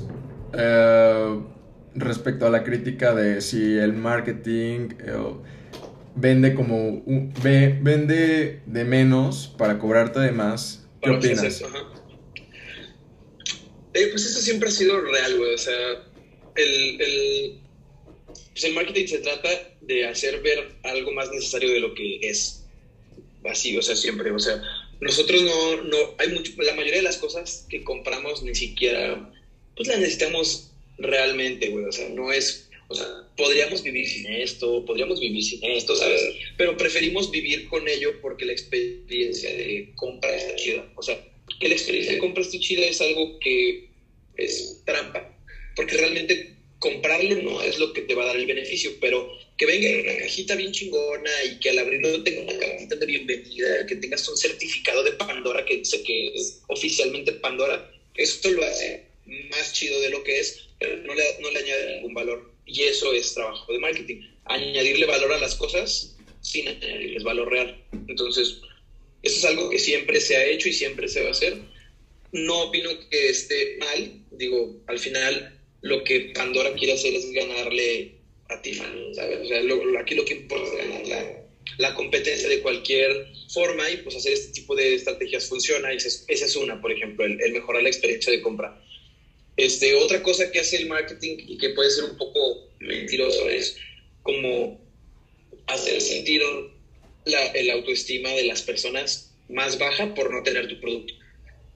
Eh, respecto a la crítica de si el marketing eh, vende como vende de menos para cobrarte de más. ¿Qué opinas? Eh, pues eso siempre ha sido real, güey. O sea, el, el, pues el marketing se trata de hacer ver algo más necesario de lo que es. Así, o sea, siempre. O sea, nosotros no, no, hay mucho, la mayoría de las cosas que compramos ni siquiera, pues las necesitamos realmente, güey. O sea, no es, o sea, podríamos vivir sin esto, podríamos vivir sin esto, ¿sabes? Pero preferimos vivir con ello porque la experiencia de compra está chida. O sea, que la experiencia de compra esté chida es algo que es trampa, porque realmente comprarlo no es lo que te va a dar el beneficio, pero que venga en una cajita bien chingona y que al abrirlo tenga una cajita de bienvenida, que tengas un certificado de Pandora que dice que es oficialmente Pandora, esto lo hace más chido de lo que es, pero no le, añade ningún valor. Y eso es trabajo de marketing, añadirle valor a las cosas sin añadirles valor real. Entonces, eso es algo que siempre se ha hecho y siempre se va a hacer. No opino que esté mal, digo, al final lo que Pandora quiere hacer es ganarle a Tiffany, aquí lo que importa es ganar la, competencia de cualquier forma y pues hacer este tipo de estrategias funciona y esa es una, por ejemplo, el mejorar la experiencia de compra. Este, otra cosa que hace el marketing y que puede ser un poco mentiroso es como hacer sentir la, el autoestima de las personas más baja por no tener tu producto.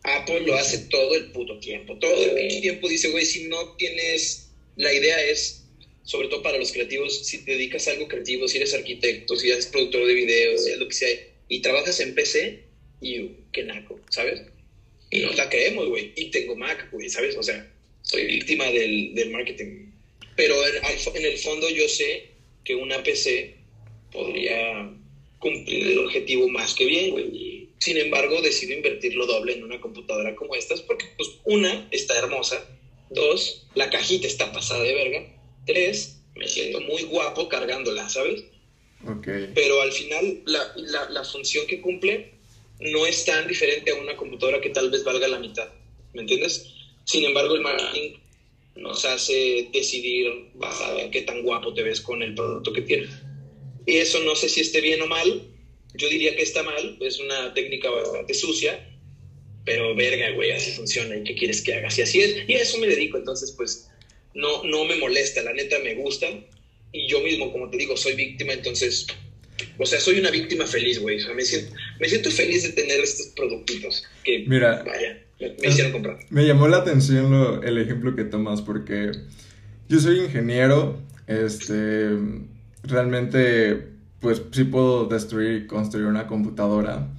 Apple lo hace todo el puto tiempo. Todo el tiempo dice, güey, si no tienes... La idea es, sobre todo para los creativos, si te dedicas a algo creativo, si eres arquitecto, si eres productor de videos, si es lo que sea, y trabajas en PC, y qué naco, ¿sabes? Y no la creemos, güey. Y tengo Mac, güey, ¿sabes? O sea, soy víctima del, del marketing. Pero en, en, el fondo yo sé que una PC podría cumplir el objetivo más que bien, güey. Sin embargo, decido invertir lo doble en una computadora como esta porque, pues, una, está hermosa. Dos, la cajita está pasada de verga. Tres, me siento muy guapo cargándola, ¿sabes? Okay. Pero al final, la, la, la función que cumple no es tan diferente a una computadora que tal vez valga la mitad. ¿Me entiendes? Sin embargo, el marketing nos hace decidir basado en qué tan guapo te ves con el producto que tienes. Y eso no sé si esté bien o mal. Yo diría que está mal. Es una técnica bastante sucia. Pero verga, güey, así funciona. ¿Y qué quieres que haga? Si así es. Y a eso me dedico. Entonces, pues, no, no me molesta. La neta me gusta. Y yo mismo, como te digo, soy víctima. Entonces, o sea, soy una víctima feliz, güey. O sea, me siento, me siento feliz de tener estos productitos que, Mira, vaya, me, hicieron comprar. Me llamó la atención el ejemplo que tomas porque yo soy ingeniero, este, realmente, pues sí puedo destruir y construir una computadora.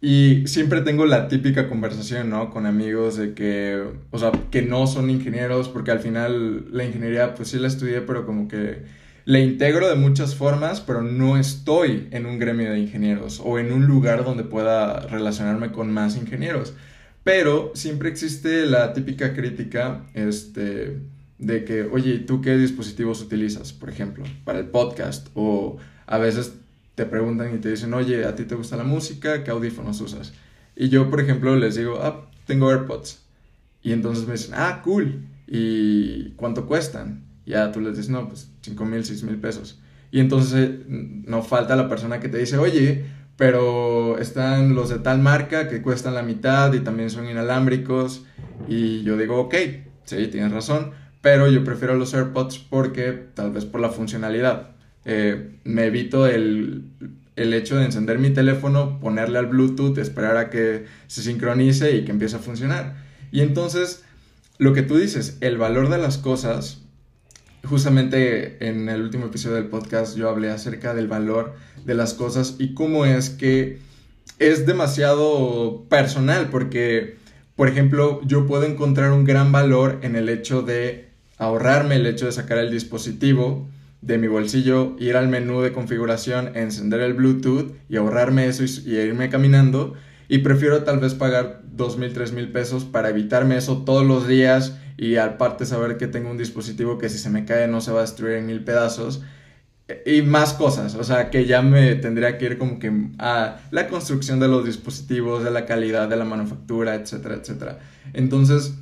Y siempre tengo la típica conversación, ¿no? Con amigos de que, o sea, que no son ingenieros, porque al final la ingeniería, pues sí la estudié, pero como que le integro de muchas formas, pero no estoy en un gremio de ingenieros o en un lugar donde pueda relacionarme con más ingenieros. Pero siempre existe la típica crítica este, de que, oye, ¿tú qué dispositivos utilizas, por ejemplo, para el podcast? O a veces te preguntan y te dicen, oye, ¿a ti te gusta la música? ¿Qué audífonos usas? Y yo, por ejemplo, les digo, ah, tengo AirPods. Y entonces me dicen, ah, cool. ¿Y cuánto cuestan? Ya tú les dices, no, pues 5 mil, 6 mil pesos. Y entonces eh, no falta la persona que te dice, oye, pero están los de tal marca que cuestan la mitad y también son inalámbricos. Y yo digo, ok, sí, tienes razón, pero yo prefiero los AirPods porque tal vez por la funcionalidad. Eh, me evito el, el hecho de encender mi teléfono, ponerle al Bluetooth, esperar a que se sincronice y que empiece a funcionar. Y entonces, lo que tú dices, el valor de las cosas, justamente en el último episodio del podcast yo hablé acerca del valor de las cosas y cómo es que es demasiado personal, porque, por ejemplo, yo puedo encontrar un gran valor en el hecho de ahorrarme el hecho de sacar el dispositivo, de mi bolsillo, ir al menú de configuración, encender el Bluetooth y ahorrarme eso y, irme caminando. Y prefiero tal vez pagar dos mil, tres mil pesos para evitarme eso todos los días y aparte saber que tengo un dispositivo que si se me cae no se va a destruir en mil pedazos. Y más cosas, o sea, que ya me tendría que ir como que a la construcción de los dispositivos, de la calidad de la manufactura, etcétera, etcétera. Entonces,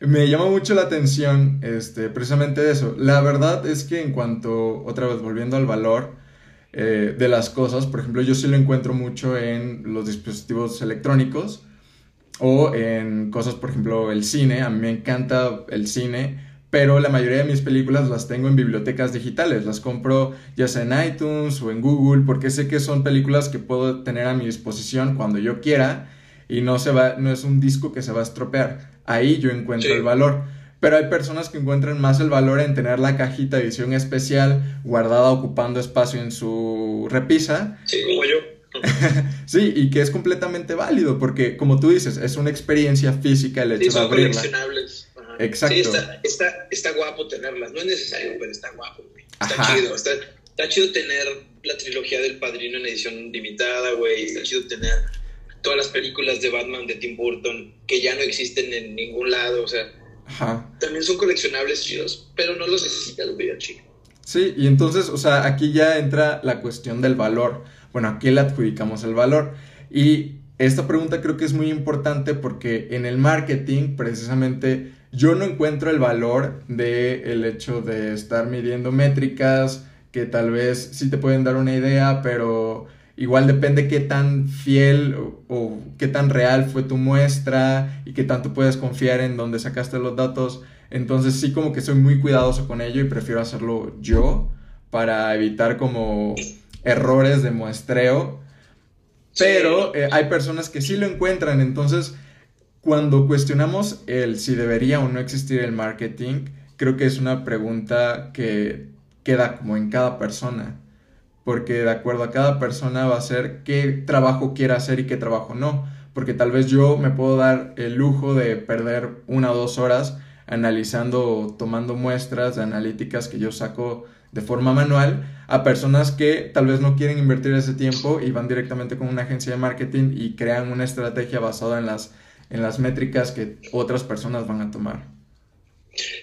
me llama mucho la atención este, precisamente eso. La verdad es que en cuanto, otra vez volviendo al valor eh, de las cosas, por ejemplo, yo sí lo encuentro mucho en los dispositivos electrónicos o en cosas, por ejemplo, el cine. A mí me encanta el cine, pero la mayoría de mis películas las tengo en bibliotecas digitales. Las compro ya sea en iTunes o en Google porque sé que son películas que puedo tener a mi disposición cuando yo quiera y no, se va, no es un disco que se va a estropear ahí yo encuentro el valor. Pero hay personas que encuentran más el valor en tener la cajita de edición especial guardada ocupando espacio en su repisa. Sí, como yo. sí, y que es completamente válido porque, como tú dices, es una experiencia física el hecho de abrirla. coleccionables. Exacto. Sí, está, está, guapo tenerlas. No es necesario, pero está guapo, Está chido. Está, está chido tener la trilogía del Padrino en edición limitada, güey. Está chido tener todas las películas de Batman de Tim Burton que ya no existen en ningún lado, o sea, también son coleccionables chidos, pero no los necesitas, güey, chico. Sí, y entonces, o sea, aquí ya entra la cuestión del valor. Bueno, ¿a qué le adjudicamos el valor? Y esta pregunta creo que es muy importante porque en el marketing, precisamente, yo no encuentro el valor de el hecho de estar midiendo métricas que tal vez sí te pueden dar una idea, pero Igual depende qué tan fiel o, qué tan real fue tu muestra y qué tanto puedes confiar en donde sacaste los datos. Entonces sí como que soy muy cuidadoso con ello y prefiero hacerlo yo para evitar como errores de muestreo. Pero eh, hay personas que sí lo encuentran. Entonces cuando cuestionamos el si debería o no existir el marketing, creo que es una pregunta que queda como en cada persona porque de acuerdo a cada persona va a ser qué trabajo quiere hacer y qué trabajo no, porque tal vez yo me puedo dar el lujo de perder una o dos horas analizando o tomando muestras de analíticas que yo saco de forma manual a personas que tal vez no quieren invertir ese tiempo y van directamente con una agencia de marketing y crean una estrategia basada en las, en las métricas que otras personas van a tomar.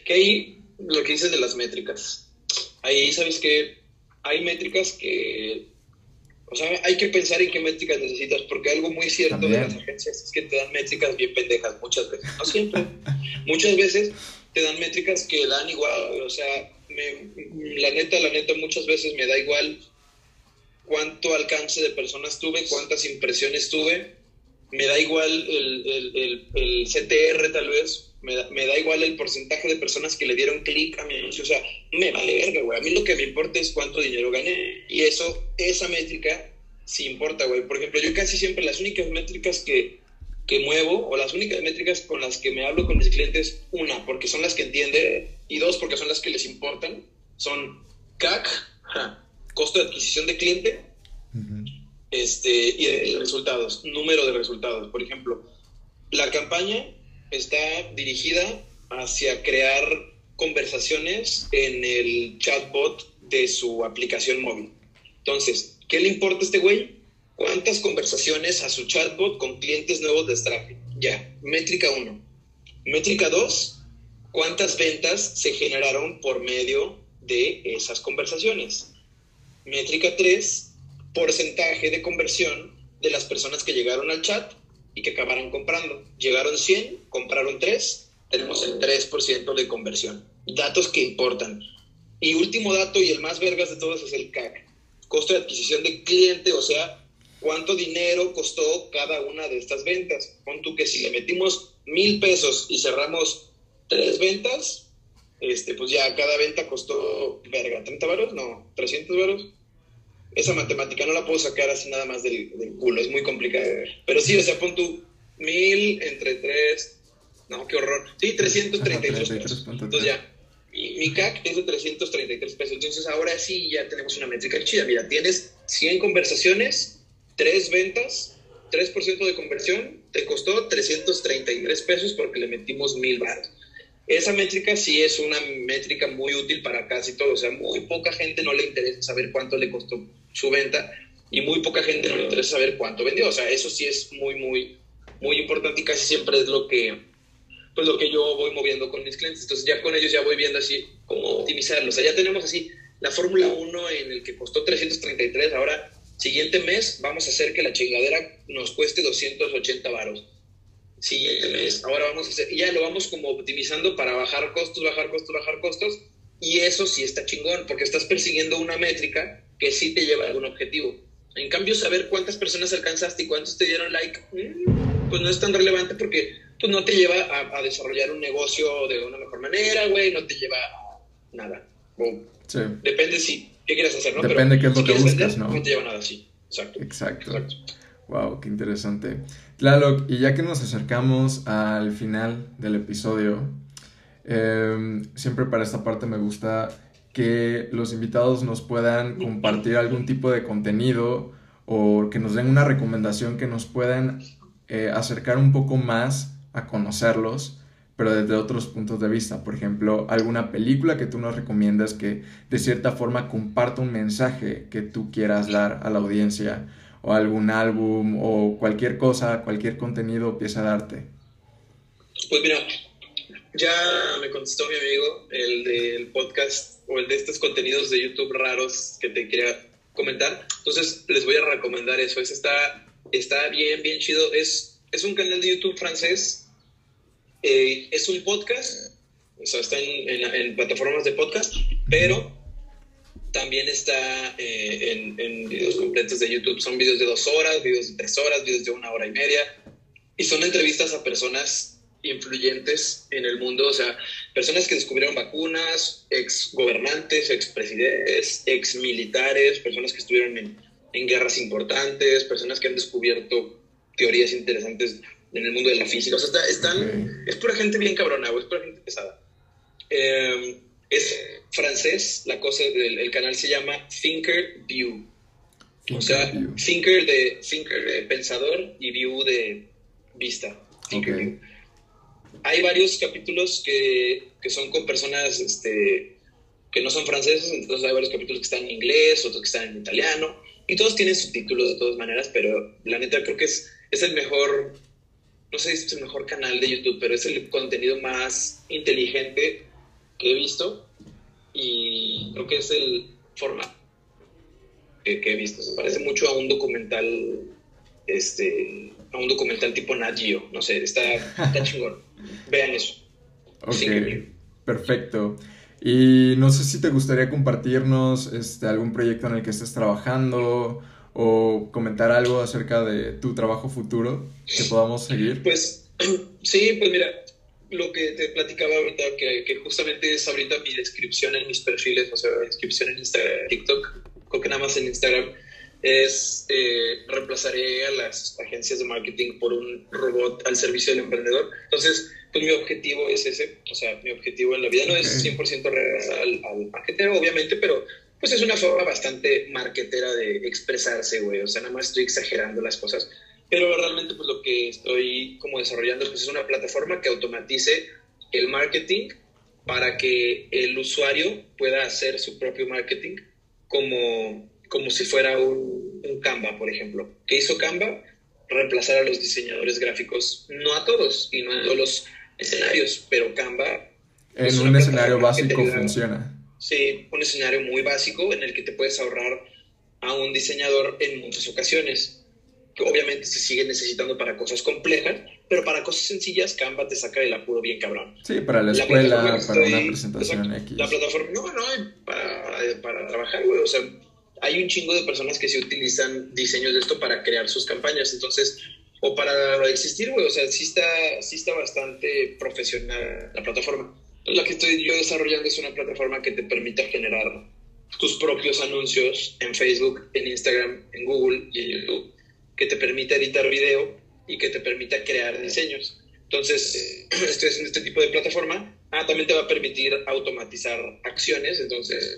Que ahí lo que dices de las métricas, ahí sabes que hay métricas que, o sea, hay que pensar en qué métricas necesitas, porque algo muy cierto de las agencias es que te dan métricas bien pendejas muchas veces, no siempre, muchas veces te dan métricas que dan igual, o sea, la neta, la neta, muchas veces me da igual cuánto alcance de personas tuve, cuántas impresiones tuve, me da igual el, el, el CTR tal vez, me da, igual el porcentaje de personas que le dieron clic a mi anuncio, o sea, me vale verga, güey. A mí lo que me importa es cuánto dinero gané. Y eso, esa métrica, sí importa, güey. Por ejemplo, yo casi siempre las únicas métricas que, que muevo, o las únicas métricas con las que me hablo con mis clientes, una, porque son las que entiende, y dos, porque son las que les importan, son CAC, costo de adquisición de cliente, este, y de resultados, número de resultados. Por ejemplo, la campaña está dirigida hacia crear conversaciones en el chatbot de su aplicación móvil. Entonces, ¿qué le importa a este güey? ¿Cuántas conversaciones a su chatbot con clientes nuevos de Stripe? Ya, métrica 1. Métrica 2, ¿cuántas ventas se generaron por medio de esas conversaciones? Métrica 3, porcentaje de conversión de las personas que llegaron al chat y que acabaron comprando. Llegaron 100, compraron 3, tenemos el 3% de conversión. Datos que importan. Y último dato y el más vergas de todos es el CAC, costo de adquisición de cliente, o sea, cuánto dinero costó cada una de estas ventas. Pon tú que si le metimos mil pesos y cerramos tres ventas, este, pues ya cada venta costó, verga, ¿30 varos? No, ¿300 varos? Esa matemática no la puedo sacar así nada más del, culo, es muy complicada. Pero sí, o sea, pon tú mil entre tres, no, qué horror. Sí, 333 pesos. Entonces ya, mi, CAC es de 333 pesos. Entonces ahora sí ya tenemos una métrica chida. Mira, tienes 100 conversaciones, 3 ventas, 3% de conversión, te costó 333 pesos porque le metimos mil baros. Esa métrica sí es una métrica muy útil para casi todo. O sea, muy poca gente no le interesa saber cuánto le costó su venta y muy poca gente no le interesa saber cuánto vendió. O sea, eso sí es muy, muy, muy importante y casi siempre es lo que, pues lo que yo voy moviendo con mis clientes. Entonces ya con ellos ya voy viendo así cómo optimizarlo. O sea, ya tenemos así la Fórmula 1 en el que costó 333, ahora siguiente mes vamos a hacer que la chingadera nos cueste 280 varos. Siguiente mes, ahora vamos a hacer, ya lo vamos como optimizando para bajar costos, bajar costos, bajar costos, y eso sí está chingón, porque estás persiguiendo una métrica que sí te lleva a algún objetivo. En cambio, saber cuántas personas alcanzaste y cuántos te dieron like, mm, pues no es tan relevante porque pues no te lleva a, desarrollar un negocio de una mejor manera, güey, no te lleva a nada. Depende si, qué quieres hacer, ¿no? Depende qué es lo que buscas, ¿no? No te lleva nada. Exacto. Exacto. Wow, qué interesante. Claro, y ya que nos acercamos al final del episodio, em, siempre para esta parte me gusta que los invitados nos puedan compartir algún tipo de contenido o que nos den una recomendación que nos puedan eh, acercar un poco más a conocerlos, pero desde otros puntos de vista. Por ejemplo, alguna película que tú nos recomiendas que de cierta forma comparta un mensaje que tú quieras dar a la audiencia, o algún álbum, o cualquier cosa, cualquier contenido pieza de arte. Pues mira, ya me contestó mi amigo, el del podcast o el de estos contenidos de YouTube raros que te quería comentar. Entonces les voy a recomendar eso. Ese está, está bien, bien chido. Es, es un canal de YouTube francés. Eh, es un podcast. O sea, está en, en, plataformas de podcast, pero también está eh, en, en, videos completos de YouTube. Son videos de dos horas, videos de tres horas, videos de una hora y media. Y son entrevistas a personas influyentes en el mundo, o sea, personas que descubrieron vacunas, ex gobernantes, ex presidentes, ex militares, personas que estuvieron en, en, guerras importantes, personas que han descubierto teorías interesantes en el mundo de la física, o sea, están, es pura gente bien cabrona, es pura gente pesada. Em, es francés, la cosa, el, el, canal se llama Thinker View. o sea, Thinker de, thinker de pensador y View de vista. Thinker View hay varios capítulos que, que son con personas este, que no son franceses, entonces hay varios capítulos que están en inglés, otros que están en italiano, y todos tienen subtítulos de todas maneras, pero la neta creo que es, es el mejor, no sé si es el mejor canal de YouTube, pero es el contenido más inteligente que he visto y creo que es el formato que, que he visto. Se parece mucho a un documental este, a un documental tipo Nat no sé, está, está chingón. Vean eso. Ok, perfecto. Y no sé si te gustaría compartirnos este, algún proyecto en el que estés trabajando o comentar algo acerca de tu trabajo futuro que podamos seguir. Pues sí, pues mira, lo que te platicaba ahorita, que, que justamente es ahorita mi descripción en mis perfiles, o sea, descripción en Instagram, TikTok, creo que nada más en Instagram es eh, reemplazaré a las agencias de marketing por un robot al servicio del emprendedor. Entonces, pues mi objetivo es ese, o sea, mi objetivo en la vida no es 100% regresar al, al marketero, obviamente, pero pues es una forma bastante marketera de expresarse, güey, o sea, nada más estoy exagerando las cosas, pero realmente pues lo que estoy como desarrollando pues, es una plataforma que automatice el marketing para que el usuario pueda hacer su propio marketing como como si fuera un, un Canva, por ejemplo. ¿Qué hizo Canva? Reemplazar a los diseñadores gráficos, no a todos y no a todos los escenarios, pero Canva... En un escenario básico funciona. Sí, un escenario muy básico en el que te puedes ahorrar a un diseñador en muchas ocasiones. Que obviamente se sigue necesitando para cosas complejas, pero para cosas sencillas Canva te saca del apuro bien cabrón. Sí, para la escuela, para una presentación X. La plataforma, no, no, para, para trabajar, güey, o sea, hay un chingo de personas que sí utilizan diseños de esto para crear sus campañas, entonces, o para existir, güey, o sea, sí está, sí está bastante profesional la plataforma. La que estoy yo desarrollando es una plataforma que te permite generar tus propios anuncios en Facebook, en Instagram, en Google y en YouTube, que te permite editar video y que te permita crear diseños. Entonces, estoy haciendo este tipo de plataforma. Ah, también te va a permitir automatizar acciones, entonces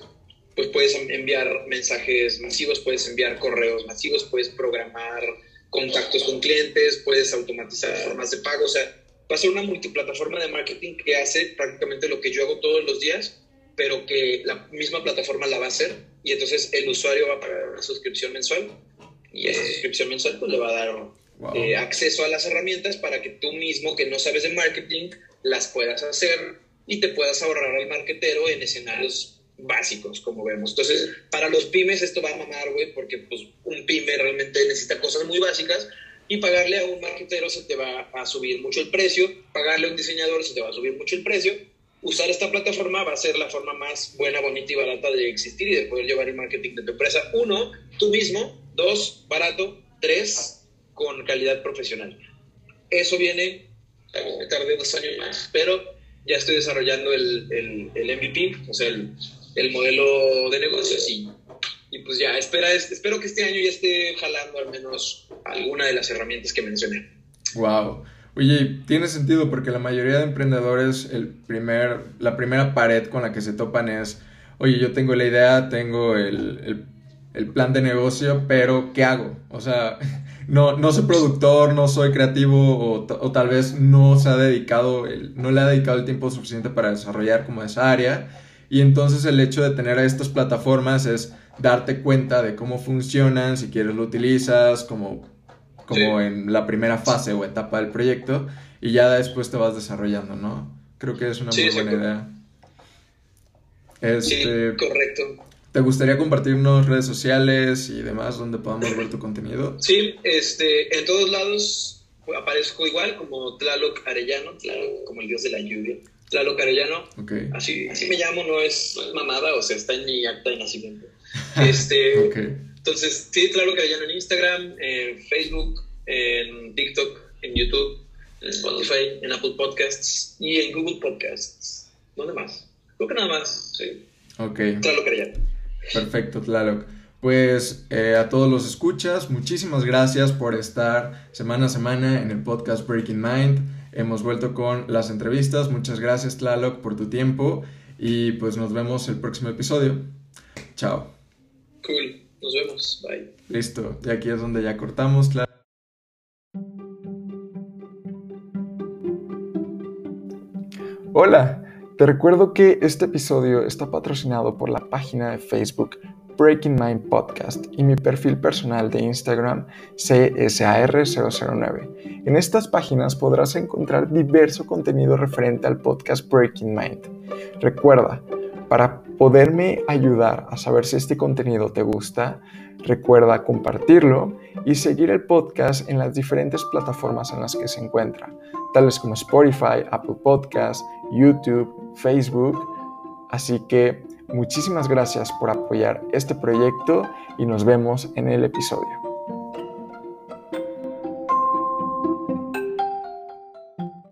pues puedes enviar mensajes masivos, puedes enviar correos masivos, puedes programar contactos con clientes, puedes automatizar formas de pago, o sea, va a ser una multiplataforma de marketing que hace prácticamente lo que yo hago todos los días, pero que la misma plataforma la va a hacer y entonces el usuario va a pagar una suscripción mensual y esa suscripción mensual pues le va a dar eh, acceso a las herramientas para que tú mismo que no sabes de marketing las puedas hacer y te puedas ahorrar al marketero en escenarios básicos, como vemos. Entonces, para los pymes esto va a mamar, güey, porque pues un pyme realmente necesita cosas muy básicas y pagarle a un marketero se te va a subir mucho el precio, pagarle a un diseñador se te va a subir mucho el precio. Usar esta plataforma va a ser la forma más buena, bonita y barata de existir y de poder llevar el marketing de tu empresa. Uno, tú mismo. Dos, barato. Tres, con calidad profesional. Eso viene, tardé dos años más, pero ya estoy desarrollando el, el, el MVP, o sea, el, el modelo de negocios y, y pues ya, espera, espero que este año ya esté jalando al menos alguna de las herramientas que mencioné. Wow. Oye, tiene sentido porque la mayoría de emprendedores, el primer, la primera pared con la que se topan es, oye, yo tengo la idea, tengo el, el, plan de negocio, pero ¿qué hago? O sea, no, no soy productor, no soy creativo o, o tal vez no se ha dedicado, el, no le ha dedicado el tiempo suficiente para desarrollar como esa área y entonces el hecho de tener a estas plataformas es darte cuenta de cómo funcionan, si quieres lo utilizas, como, como en la primera fase o etapa del proyecto, y ya después te vas desarrollando, ¿no? Creo que es una muy buena idea. Este, sí, correcto. ¿Te gustaría compartirnos redes sociales y demás donde podamos ver tu contenido? Sí, este, en todos lados aparezco igual como Tlaloc Arellano, Tlaloc como el dios de la lluvia. Tlaloc Arellano. Así, así me llamo, no es, mamada, o sea, está en mi acta de nacimiento. Este, Entonces, sí, Tlaloc Arellano en Instagram, en Facebook, en TikTok, en YouTube, en Spotify, en Apple Podcasts y en Google Podcasts. ¿Dónde más? Creo que nada más, sí. Ok. Tlaloc Arellano. Perfecto, Tlaloc. Pues eh, a todos los escuchas, muchísimas gracias por estar semana a semana en el podcast Breaking Mind. Hemos vuelto con las entrevistas. Muchas gracias, Tlaloc, por tu tiempo. Y pues nos vemos el próximo episodio. Chao. Cool. Nos vemos. Bye. Listo. Y aquí es donde ya cortamos, Tlaloc. Hola. Te recuerdo que este episodio está patrocinado por la página de Facebook Breaking Mind Podcast y mi perfil personal de Instagram CSAR009. En estas páginas podrás encontrar diverso contenido referente al podcast Breaking Mind. Recuerda, para poderme ayudar a saber si este contenido te gusta, recuerda compartirlo y seguir el podcast en las diferentes plataformas en las que se encuentra, tales como Spotify, Apple Podcasts, YouTube, Facebook. Así que Muchísimas gracias por apoyar este proyecto y nos vemos en el episodio.